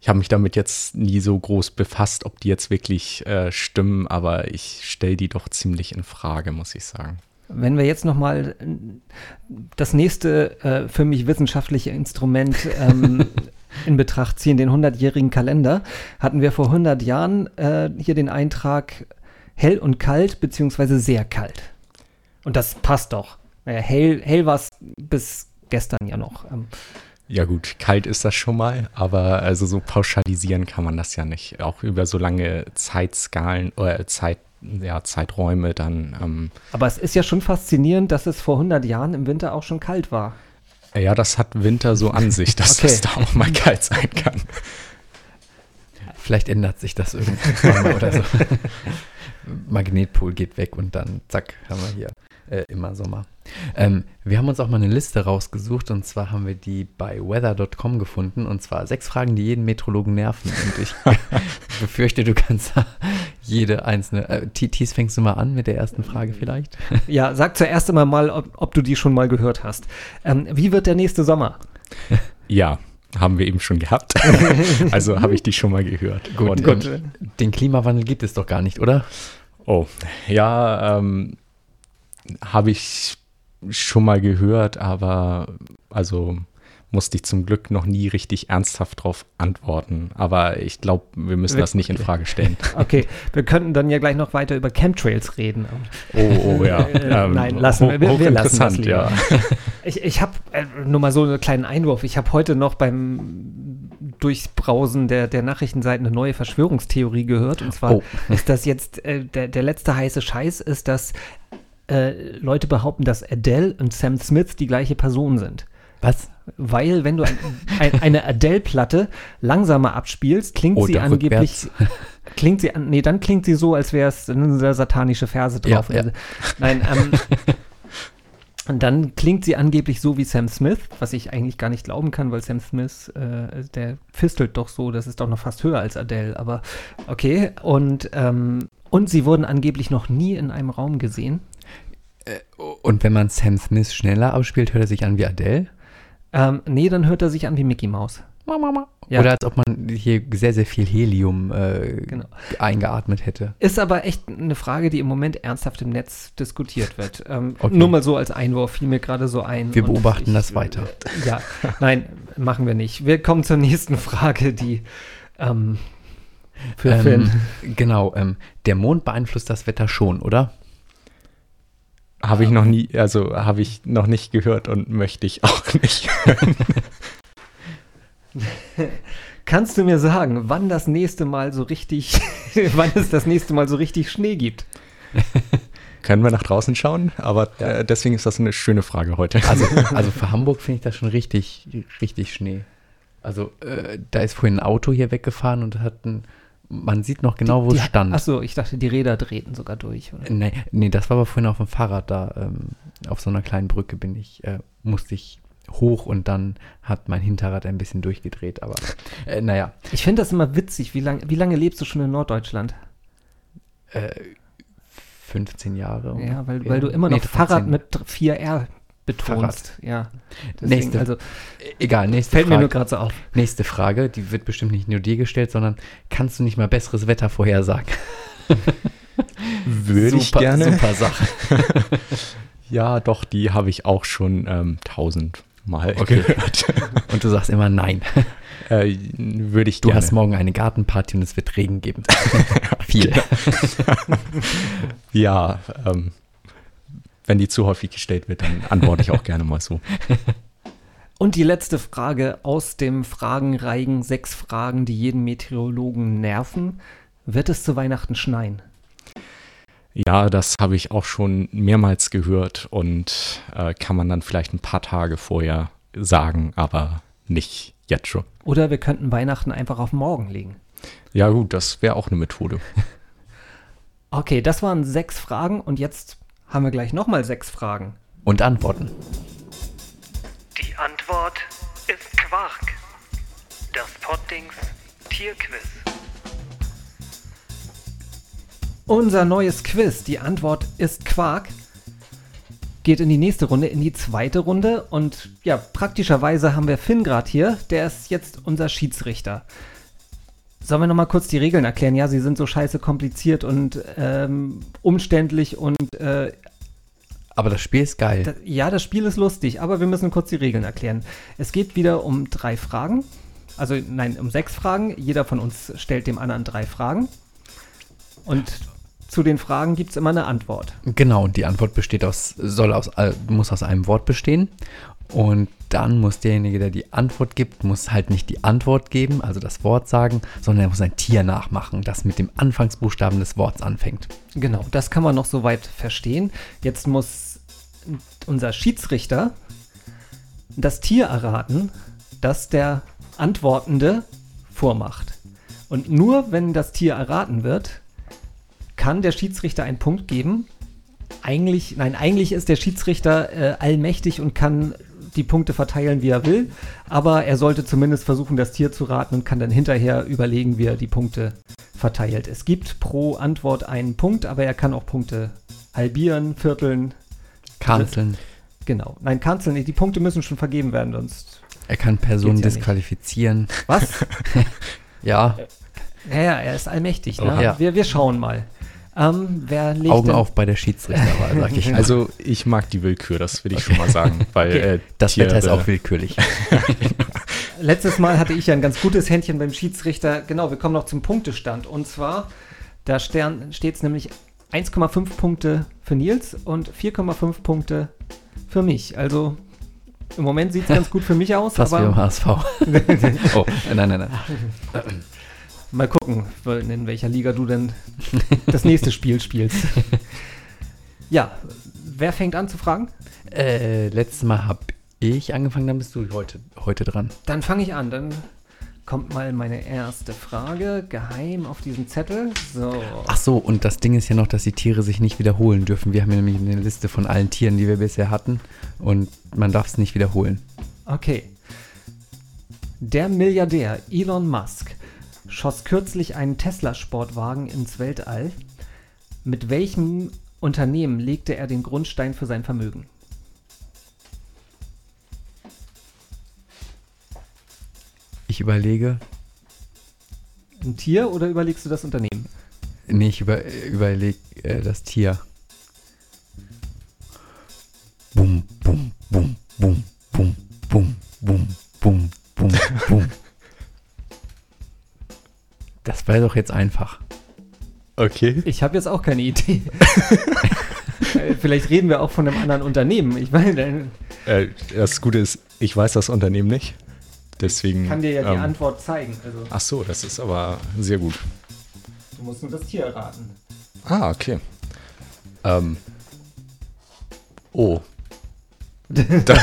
ich habe mich damit jetzt nie so groß befasst, ob die jetzt wirklich äh, stimmen, aber ich stelle die doch ziemlich in Frage, muss ich sagen. Wenn wir jetzt nochmal das nächste äh, für mich wissenschaftliche Instrument ähm, in Betracht ziehen, den 100-jährigen Kalender, hatten wir vor 100 Jahren äh, hier den Eintrag hell und kalt, beziehungsweise sehr kalt. Und das passt doch. Naja, hell hell war es bis gestern ja noch. Ähm, Ja gut, kalt ist das schon mal, aber also so pauschalisieren kann man das ja nicht. Auch über so lange Zeitskalen oder Zeit, ja, Zeiträume dann. Ähm, aber es ist ja schon faszinierend, dass es vor 100 Jahren im Winter auch schon kalt war. ja, das hat Winter so an sich, dass Okay. es da auch mal kalt sein kann. Vielleicht ändert sich das irgendwann mal oder so. Magnetpol geht weg und dann zack, haben wir hier äh, immer Sommer. Ähm, wir haben uns auch mal eine Liste rausgesucht und zwar haben wir die bei weather.com gefunden und zwar sechs Fragen, die jeden Metrologen nerven und ich befürchte, du kannst jede einzelne. Äh, Titis, fängst du mal an mit der ersten Frage vielleicht? Ja, sag zuerst einmal mal, ob, ob du die schon mal gehört hast. Ähm, wie wird der nächste Sommer? Ja, haben wir eben schon gehabt. also habe ich die schon mal gehört. Gut, Und, gut. ähm, Den Klimawandel gibt es doch gar nicht, oder? Oh, ja, ähm, habe ich schon mal gehört, aber also musste ich zum Glück noch nie richtig ernsthaft drauf antworten. Aber ich glaube, wir müssen das nicht in Frage stellen. Okay, wir könnten dann ja gleich noch weiter über Chemtrails reden. Oh, oh ja. Äh, nein, lassen wir- wir- lassen das lieber. ja. Ich, ich habe äh, nur mal so einen kleinen Einwurf. Ich habe heute noch beim Durchbrausen der, der Nachrichtenseiten eine neue Verschwörungstheorie gehört. Und zwar Oh. ist das jetzt äh, der, der letzte heiße Scheiß, ist, dass äh, Leute behaupten, dass Adele und Sam Smith die gleiche Person sind. Was? Weil, wenn du ein, ein, eine Adele-Platte langsamer abspielst, klingt sie Oder angeblich. Klingt sie an, nee, dann klingt sie so, als wäre es da satanische Verse Ja, drauf. ja. Also, nein, ähm, und dann klingt sie angeblich so wie Sam Smith, was ich eigentlich gar nicht glauben kann, weil Sam Smith, äh, der fistelt doch so, das ist doch noch fast höher als Adele, aber okay. Und, ähm, und sie wurden angeblich noch nie in einem Raum gesehen. Und wenn man Sam Smith schneller abspielt, hört er sich an wie Adele? Ähm, nee, dann hört er sich an wie Mickey Mouse. Ja. Oder als ob man hier sehr, sehr viel Helium äh, Genau. eingeatmet hätte. Ist aber echt eine Frage, die im Moment ernsthaft im Netz diskutiert wird. Ähm, Okay. Nur mal so als Einwurf fiel mir gerade so ein. Wir beobachten das weiter. äh, Ja, nein, machen wir nicht. Wir kommen zur nächsten Frage, die ähm, für Ähm, Finn. genau, ähm, der Mond beeinflusst das Wetter schon, oder? Habe ich noch nie, also habe ich noch nicht gehört und möchte ich auch nicht. Kannst du mir sagen, wann das nächste Mal so richtig, wann es das nächste Mal so richtig Schnee gibt? Können wir nach draußen schauen? Aber äh, deswegen ist das eine schöne Frage heute. Also, also für Hamburg finde ich das schon richtig, richtig Schnee. Also äh, da ist vorhin ein Auto hier weggefahren und hat ein, man sieht noch genau, wo es stand. Achso, ich dachte, die Räder drehten sogar durch. Oder? Nee, nee, das war aber vorhin auf dem Fahrrad da. Ähm, auf so einer kleinen Brücke bin ich, äh, musste ich hoch und dann hat mein Hinterrad ein bisschen durchgedreht. Aber äh, naja, Ich finde das immer witzig. Wie, lang, wie lange lebst du schon in Norddeutschland? äh, 15 Jahre. Ja, weil, weil du immer Nee, noch Fahrrad 13. mit 4R betonst. Ja. Deswegen, Nächste. Also Egal, nächste fällt mir Frage. nur gerade so auf. Nächste Frage, die wird bestimmt nicht nur dir gestellt, sondern kannst du nicht mal besseres Wetter vorhersagen? Würde ich Super- gerne. Super Sache. Ja, doch, die habe ich auch schon ähm, tausendmal Okay. gehört. Und du sagst immer nein. äh, würde ich Du gerne. hast morgen eine Gartenparty und es wird Regen geben. Viel. ja, ähm, wenn die zu häufig gestellt wird, dann antworte ich auch gerne mal so. Und die letzte Frage aus dem Fragenreigen, sechs Fragen, die jeden Meteorologen nerven. Wird es zu Weihnachten schneien? Ja, das habe ich auch schon mehrmals gehört und äh, kann man dann vielleicht ein paar Tage vorher sagen, aber nicht jetzt schon. Oder wir könnten Weihnachten einfach auf morgen legen. Ja gut, das wäre auch eine Methode. Okay, das waren sechs Fragen und jetzt haben wir gleich nochmal sechs Fragen. Und Antworten. Die Antwort ist Quark. Das Poddings Tierquiz. Unser neues Quiz, die Antwort ist Quark, geht in die nächste Runde, in die zweite Runde. Und ja, praktischerweise haben wir Finn gerade hier. Der ist jetzt unser Schiedsrichter. Sollen wir nochmal kurz die Regeln erklären? Ja, sie sind so scheiße kompliziert und ähm, umständlich und äh, Aber das Spiel ist geil. da, ja, das Spiel ist lustig, aber wir müssen kurz die Regeln erklären. Es geht wieder um drei Fragen. Also nein, um sechs Fragen. Jeder von uns stellt dem anderen drei Fragen. Und zu den Fragen gibt es immer eine Antwort. Genau, und die Antwort besteht aus, soll aus, äh, muss aus einem Wort bestehen. Und dann muss derjenige, der die Antwort gibt, muss halt nicht die Antwort geben, also das Wort sagen, sondern er muss ein Tier nachmachen, das mit dem Anfangsbuchstaben des Wortes anfängt. Genau, das kann man noch soweit verstehen. Jetzt muss unser Schiedsrichter das Tier erraten, das der Antwortende vormacht. Und nur wenn das Tier erraten wird, kann der Schiedsrichter einen Punkt geben. Eigentlich, nein, eigentlich ist der Schiedsrichter äh, allmächtig und kann die Punkte verteilen, wie er will. Aber er sollte zumindest versuchen, das Tier zu raten und kann dann hinterher überlegen, wie er die Punkte verteilt. Es gibt pro Antwort einen Punkt, aber er kann auch Punkte halbieren, vierteln. Kanzeln. Genau. Nein, canceln nicht. Die Punkte müssen schon vergeben werden, sonst. Er kann Personen ja nicht. disqualifizieren. Was? Ja, ja, ja, er ist allmächtig. Ne? Ja. Wir, wir schauen mal. Ähm, wer legt Augen denn- auf bei der Schiedsrichterwahl, sag ich. Also ich mag die Willkür, das will ich schon mal sagen. Weil Okay. äh, Das Tiere- Wetter ist auch willkürlich. Letztes Mal hatte ich ja ein ganz gutes Händchen beim Schiedsrichter. Genau, wir kommen noch zum Punktestand. Und zwar, da steht es nämlich 1,5 Punkte für Nils und 4,5 Punkte für mich. Also im Moment sieht es ganz gut für mich aus, Fast wie beim aber HSV. oh, nein, nein, nein. Mal gucken, in welcher Liga du denn das nächste Spiel spielst. Ja, wer fängt an zu fragen? Äh, letztes Mal habe ich angefangen, dann bist du heute, heute dran. Dann fange ich an. Dann kommt mal meine erste Frage. Geheim auf diesen Zettel. So. Ach so, und das Ding ist ja noch, dass die Tiere sich nicht wiederholen dürfen. Wir haben ja nämlich eine Liste von allen Tieren, die wir bisher hatten. Und man darf es nicht wiederholen. Okay. Der Milliardär Elon Musk schoss kürzlich einen Tesla-Sportwagen ins Weltall. Mit welchem Unternehmen legte er den Grundstein für sein Vermögen? Ich überlege, Ein Tier oder überlegst du das Unternehmen? nee, ich über, überlege äh, das Tier. Bum, bum, bum, bum, bum, bum, bum, bum, bum, bum. Das war doch jetzt einfach. Okay. Ich habe jetzt auch keine Idee. Äh, Vielleicht reden wir auch von einem anderen Unternehmen. Ich meine, Äh, das Gute ist, ich weiß das Unternehmen nicht. Deswegen. ich kann dir ja die ähm, Antwort zeigen. Also, Ach so, das ist aber sehr gut. du musst nur das Tier erraten. Ah, okay. Ähm. Oh. da,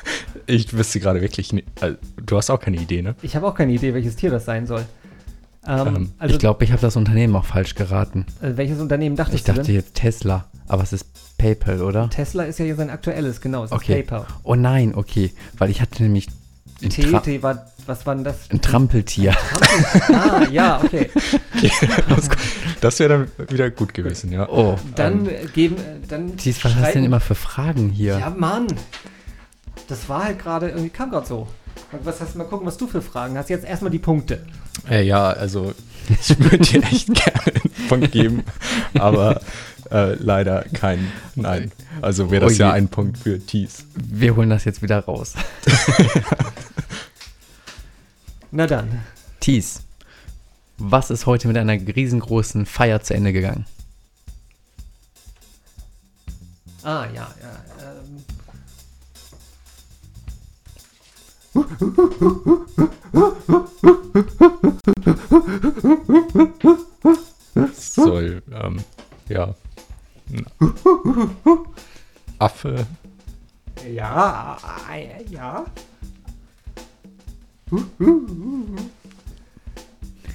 ich wüsste gerade wirklich nicht. Äh, du hast auch keine Idee, ne? Ich habe auch keine Idee, welches Tier das sein soll. Ähm, Ähm, also, ich glaube, ich habe das Unternehmen auch falsch geraten. äh, welches Unternehmen dachtest Ich dachte du denn? jetzt Tesla, aber es ist PayPal, oder? Tesla ist ja hier sein aktuelles, genau, es Okay. ist PayPal. Oh nein, okay, weil ich hatte nämlich ein, T, Tra T war, was war denn das? ein Trampeltier. ah, ja, okay. Das wäre dann wieder gut gewesen, ja. Oh, Dann äh, geben, dann Thies, was hast du denn immer für Fragen hier? Ja, Mann. Das war halt gerade irgendwie, kam gerade so. Was hast mal gucken, was du für Fragen hast. Jetzt erstmal die Punkte. Äh, ja, also ich würde dir echt gerne einen Punkt geben, aber äh, leider kein Nein. Also wäre das Oh ja ein Punkt für Tees. Wir holen das jetzt wieder raus. Na dann. Thies, was ist heute mit einer riesengroßen Feier zu Ende gegangen? Ah, ja, ja. Ähm, Soll, ähm, ja. Affe. ja, äh, ja.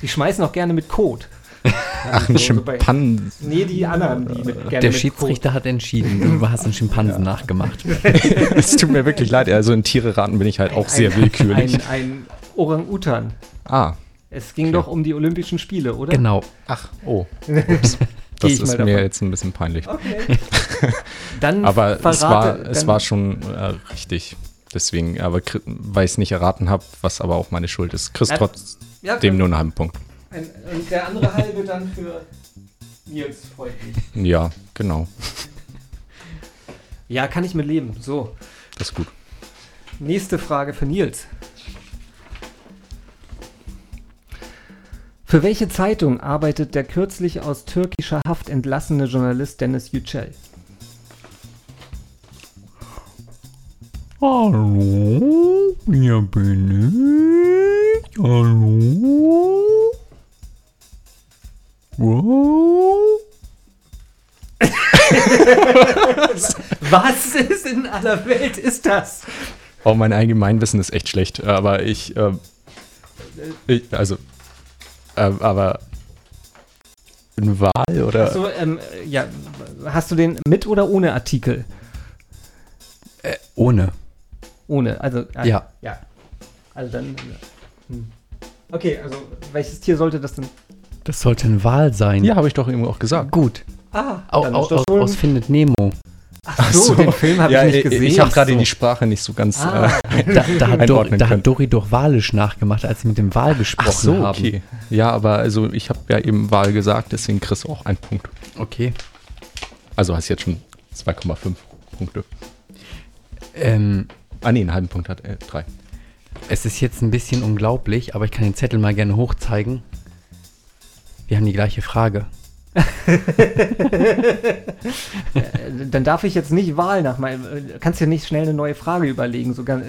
Die schmeißen auch gerne mit Code. Ach, ein so- so Schimpansen. Nee, die anderen, die mit, gerne Der mit Schiedsrichter hat entschieden, du hast einen Schimpansen nachgemacht. Es tut mir wirklich leid. Also in Tiere raten bin ich halt auch sehr ein, willkürlich. Ein, ein Orang-Utan. Ah, Es ging doch um die Olympischen Spiele, oder? Genau. ach, oh. Das ist mir davon. jetzt ein bisschen peinlich. Okay. Dann Aber es verrate- war, es war schon äh, richtig. Deswegen, aber weil ich es nicht erraten habe, was aber auch meine Schuld ist, kriegst Ja, trotzdem ja, nur einen halben Punkt. Ein, und der andere halbe dann für Nils, freut mich. Ja, genau. Ja, kann ich mit leben. So, Das ist gut. nächste Frage für Nils. Für welche Zeitung arbeitet der kürzlich aus türkischer Haft entlassene Journalist Dennis Yücel? Hallo, hier bin ich. Hallo. Wow. Was ist in aller Welt ist das? Oh, mein Allgemeinwissen ist echt schlecht, aber ich, äh, ich also, äh, aber eine Wahl oder? So, ähm, ja, hast du den mit oder ohne Artikel? Ohne. Ohne, also äh, Ja. ja. Also dann. äh, hm. Okay, also welches Tier sollte das denn? Das sollte ein Wal sein. Ja, habe ich doch eben auch gesagt. Gut. Ah, Au, dann au, ist das aus, aus Findet Nemo. Ach so, den Film habe ja, ich nicht gesehen. Ich habe gerade Ach so. die Sprache nicht so ganz. Ah. Äh, Da, da, hat, Dor, Einordnen da hat Dori doch Walisch nachgemacht, als sie mit dem Wal gesprochen ach so, haben. okay. Ja, aber also ich habe ja eben Wahl gesagt, deswegen kriegst du auch einen Punkt. Okay. Also hast jetzt schon 2,5 Punkte. Ähm, Ah nee, einen halben Punkt hat er. drei. es ist jetzt ein bisschen unglaublich, aber ich kann den Zettel mal gerne hochzeigen. Wir haben die gleiche Frage. Äh, Dann darf ich jetzt nicht Wahl nach meinem. äh, Kannst dir nicht schnell eine neue Frage überlegen. So ganz,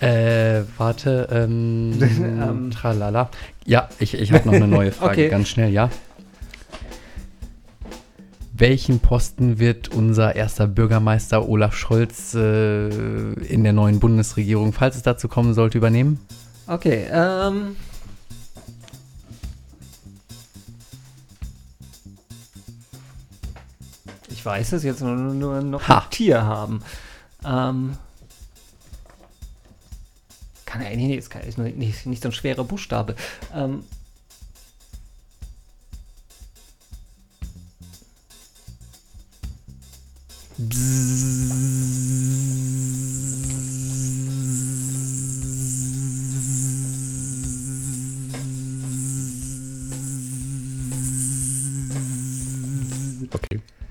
Äh, warte, ähm, Ähm. tralala. Ja, ich, ich habe noch eine neue Frage, Okay. ganz schnell, ja. Welchen Posten wird unser erster Bürgermeister Olaf Scholz äh, in der neuen Bundesregierung, falls es dazu kommen sollte, übernehmen? okay, ähm. Ich weiß es jetzt nur, nur noch Ha. ein Tier haben. Ähm. Kann er, nee, nee, ist, kein, ist nicht, nicht so ein schwerer Buchstabe. Ähm, Okay.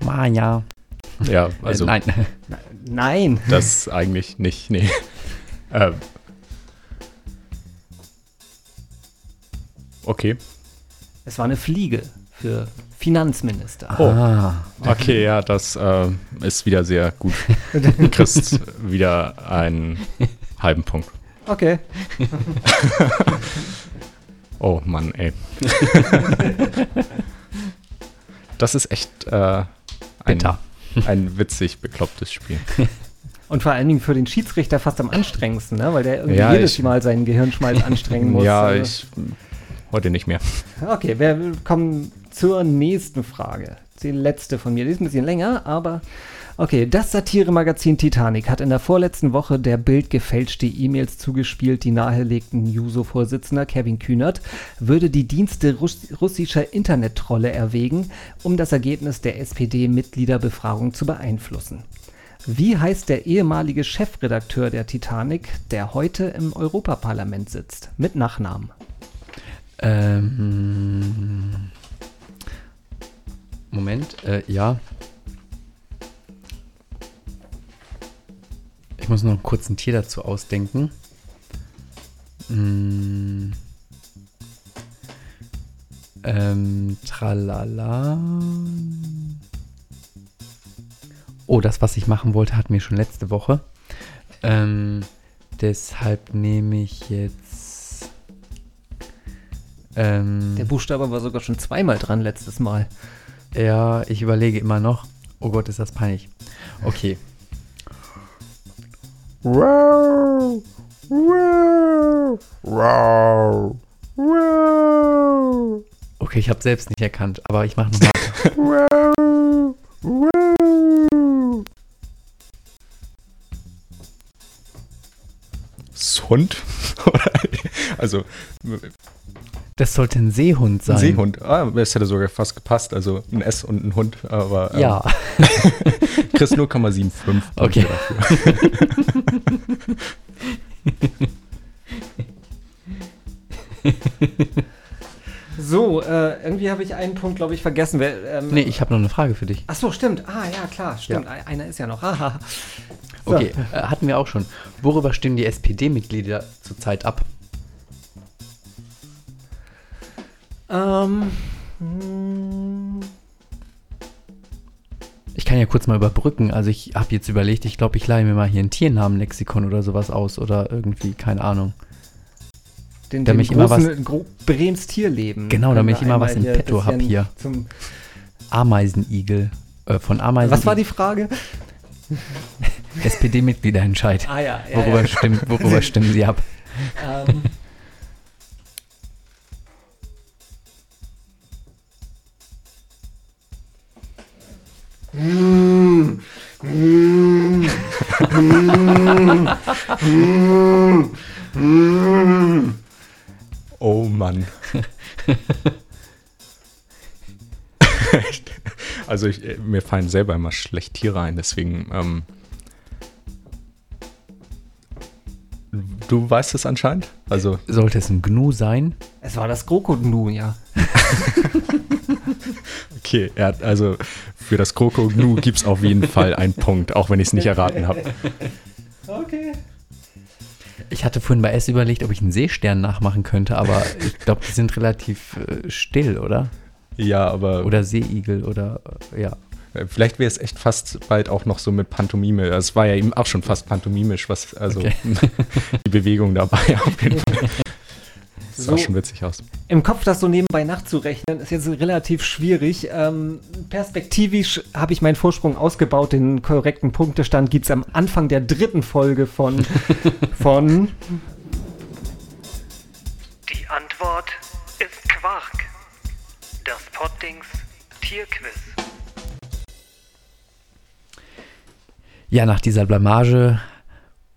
Maja. Ja, also äh, nein. nein. das eigentlich nicht. Nee. ähm. Okay. Es war eine Fliege für Finanzminister. Oh. Ah, Okay, ja, das äh, ist wieder sehr gut. Du kriegst wieder einen halben Punkt. Okay. Oh Mann, ey. das ist echt äh, Bitter. ein witzig beklopptes Spiel. Und vor allen Dingen für den Schiedsrichter fast am anstrengendsten, ne? weil der irgendwie Ja, jedes ich- Mal seinen Gehirnschmalz anstrengen muss. ja, Also- ich heute nicht mehr. Okay, wir kommen zur nächsten Frage. Die letzte von mir. Die ist ein bisschen länger, aber okay. Das Satiremagazin Titanic hat in der vorletzten Woche der Bild gefälschte E-Mails zugespielt, die nahelegten Juso-Vorsitzender Kevin Kühnert würde die Dienste Russ russischer Internettrolle erwägen, um das Ergebnis der SPD-Mitgliederbefragung zu beeinflussen. Wie heißt der ehemalige Chefredakteur der Titanic, der heute im Europaparlament sitzt? Mit Nachnamen. ähm, Moment, äh, ja. Ich muss noch kurz ein Tier dazu ausdenken. Mm. Ähm, tralala. Oh, das, was ich machen wollte, hatten wir schon letzte Woche. Ähm, deshalb nehme ich jetzt. Ähm, Der Buchstabe war sogar schon zweimal dran letztes Mal. ja, ich überlege immer noch. Oh Gott, ist das peinlich. Okay. Wow, wow, wow, wow. Okay, ich habe selbst nicht erkannt, aber ich mache nochmal. wow, wow. Hund? also, Das sollte ein Seehund sein. Ein Seehund. Ah, es hätte sogar fast gepasst. Also ein S und ein Hund. Aber ähm, Ja. Chris 0,75. Okay. So, äh, irgendwie habe ich einen Punkt, glaube ich, vergessen. Wer, ähm, Nee, ich habe noch eine Frage für dich. Ach so, stimmt. Ah, ja, klar, stimmt. Ein- Einer ist ja noch. Haha. So. Okay, äh, hatten wir auch schon. Worüber stimmen die SPD-Mitglieder zurzeit ab? Ähm, hm, Ich kann ja kurz mal überbrücken. Also ich habe jetzt überlegt, ich glaube, ich leihe mir mal hier ein Tiernamenlexikon oder sowas aus oder irgendwie, keine Ahnung. den, Damit den ich immer großen, gro Brems Tierleben. Genau, damit ich immer was im Petto hab bisschen hier. Zum, Ameisenigel. Äh, von Ameisen. was war die Frage? SPD-Mitgliederentscheid? Ah ja, ja, Worüber, ja. Stimmen, worüber stimmen sie ab? ähm, Oh Mann. also ich, äh, mir fallen selber immer schlecht Tiere ein, deswegen. Ähm, du weißt es anscheinend? Also Sollte es ein Gnu sein? es war das Krokodnu, ja. okay, hat also für das Kroko Gnu gibt es auf jeden Fall einen Punkt, auch wenn ich es nicht erraten habe. Okay. Ich hatte vorhin bei S überlegt, ob ich einen Seestern nachmachen könnte, aber ich glaube, die sind relativ äh, still, oder? Ja, aber Oder Seeigel oder äh, ja. Äh, vielleicht wäre es echt fast bald auch noch so mit Pantomime. Es war ja eben auch schon fast pantomimisch, was also Okay. die Bewegung dabei auf jeden Fall. Das sah So. schon witzig aus. Im Kopf das so nebenbei nachzurechnen, ist jetzt relativ schwierig. Ähm, perspektivisch habe ich meinen Vorsprung ausgebaut. Den korrekten Punktestand gibt es am Anfang der dritten Folge von, von Die Antwort ist Quark. Das Pottings Tierquiz. Ja, nach dieser Blamage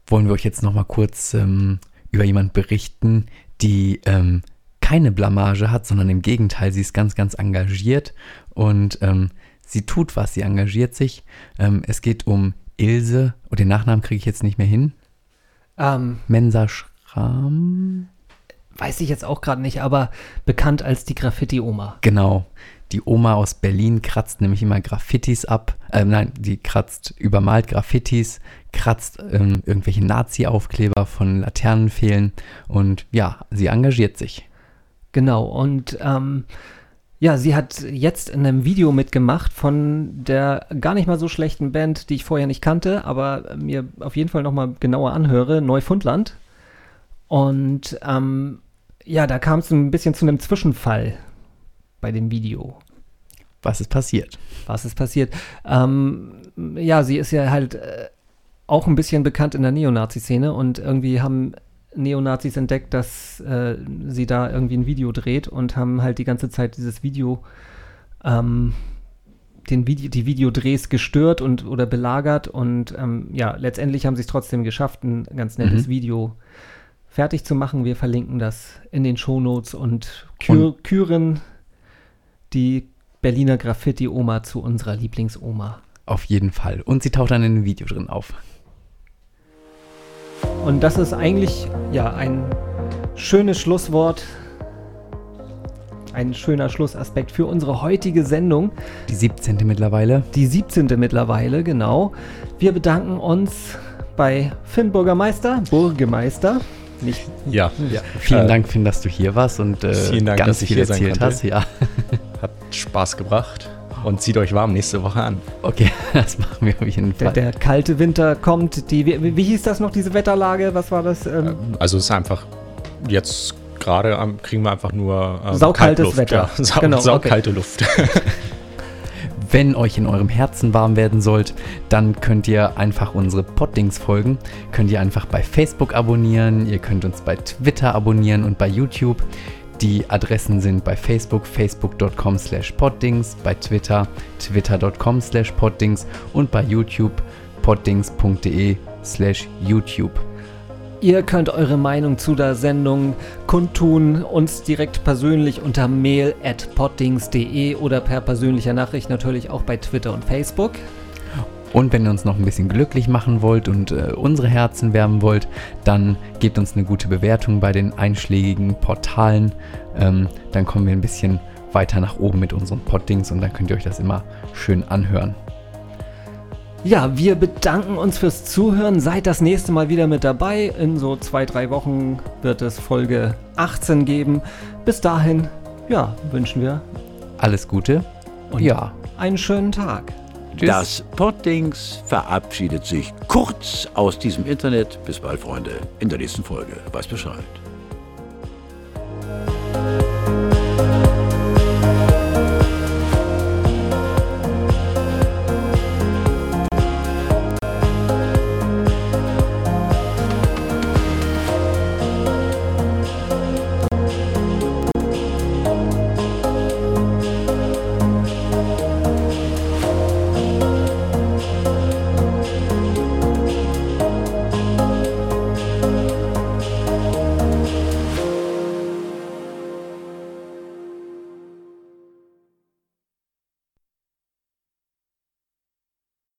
wollen wir euch jetzt noch mal kurz ähm, über jemand berichten, die ähm, keine Blamage hat, sondern im Gegenteil, sie ist ganz, ganz engagiert und ähm, sie tut was, sie engagiert sich. Ähm, es geht um Ilse, und den Nachnamen kriege ich jetzt nicht mehr hin, ähm, Mensa Schram. weiß ich jetzt auch gerade nicht, aber bekannt als die Graffiti-Oma. Genau. Die Oma aus Berlin kratzt nämlich immer Graffitis ab. Ähm, nein, die kratzt, übermalt Graffitis, kratzt ähm, irgendwelche Nazi-Aufkleber von Laternenpfählen und ja, sie engagiert sich. Genau, und ähm, ja, sie hat jetzt in einem Video mitgemacht von der gar nicht mal so schlechten Band, die ich vorher nicht kannte, aber mir auf jeden Fall nochmal genauer anhöre, Neufundland. Und ähm, ja, da kam es ein bisschen zu einem Zwischenfall bei dem Video. Was ist passiert? Was ist passiert? Ähm, ja, sie ist ja halt äh, auch ein bisschen bekannt in der Neonazi-Szene und irgendwie haben Neonazis entdeckt, dass äh, sie da irgendwie ein Video dreht und haben halt die ganze Zeit dieses Video, ähm, den Video, die Videodrehs gestört und oder belagert und ähm, ja, letztendlich haben sie es trotzdem geschafft, ein ganz nettes Mhm. Video fertig zu machen. Wir verlinken das in den Shownotes und küren die Berliner Graffiti-Oma zu unserer Lieblingsoma. Auf jeden Fall. Und sie taucht dann in einem Video drin auf. Und das ist eigentlich ja ein schönes Schlusswort, ein schöner Schlussaspekt für unsere heutige Sendung, Die 17. mittlerweile. die 17. mittlerweile, genau. Wir bedanken uns bei Finn Bürgermeister, Bürgermeister, nicht Ja, Vielen Äh, Dank, Finn, dass du hier warst und äh, vielen Dank, ganz viel erzählt hast. Ja, hat Spaß gebracht. Und zieht euch warm nächste Woche an. okay, das machen wir auf jeden der, Fall. der kalte Winter kommt. Die, wie, wie hieß das noch, diese Wetterlage? Was war das? Ähm, Also es ist einfach jetzt gerade kriegen wir einfach nur ähm, Saukaltes Wetter. Ja, sau, Genau, okay. saukalte Luft. Wenn euch in eurem Herzen warm werden sollt, dann könnt ihr einfach unsere Poddings folgen. Könnt ihr einfach bei Facebook abonnieren, ihr könnt uns bei Twitter abonnieren und bei YouTube. Die Adressen sind bei Facebook facebook.com slash poddings, bei Twitter twitter.com slash poddings und bei YouTube poddings.de slash YouTube. Ihr könnt eure Meinung zu der Sendung kundtun, uns direkt persönlich unter mail at poddings.de oder per persönlicher Nachricht natürlich auch bei Twitter und Facebook. Und wenn ihr uns noch ein bisschen glücklich machen wollt und äh, unsere Herzen wärmen wollt, dann gebt uns eine gute Bewertung bei den einschlägigen Portalen. Ähm, dann kommen wir ein bisschen weiter nach oben mit unseren Poddings und dann könnt ihr euch das immer schön anhören. Ja, wir bedanken uns fürs Zuhören. Seid das nächste Mal wieder mit dabei. In so zwei, drei Wochen wird es Folge 18 geben. Bis dahin, ja, wünschen wir Alles Gute und ja, einen schönen Tag. Tschüss. Das Poddings verabschiedet sich kurz aus diesem Internet. Bis bald, Freunde. In der nächsten Folge. Weiß Bescheid.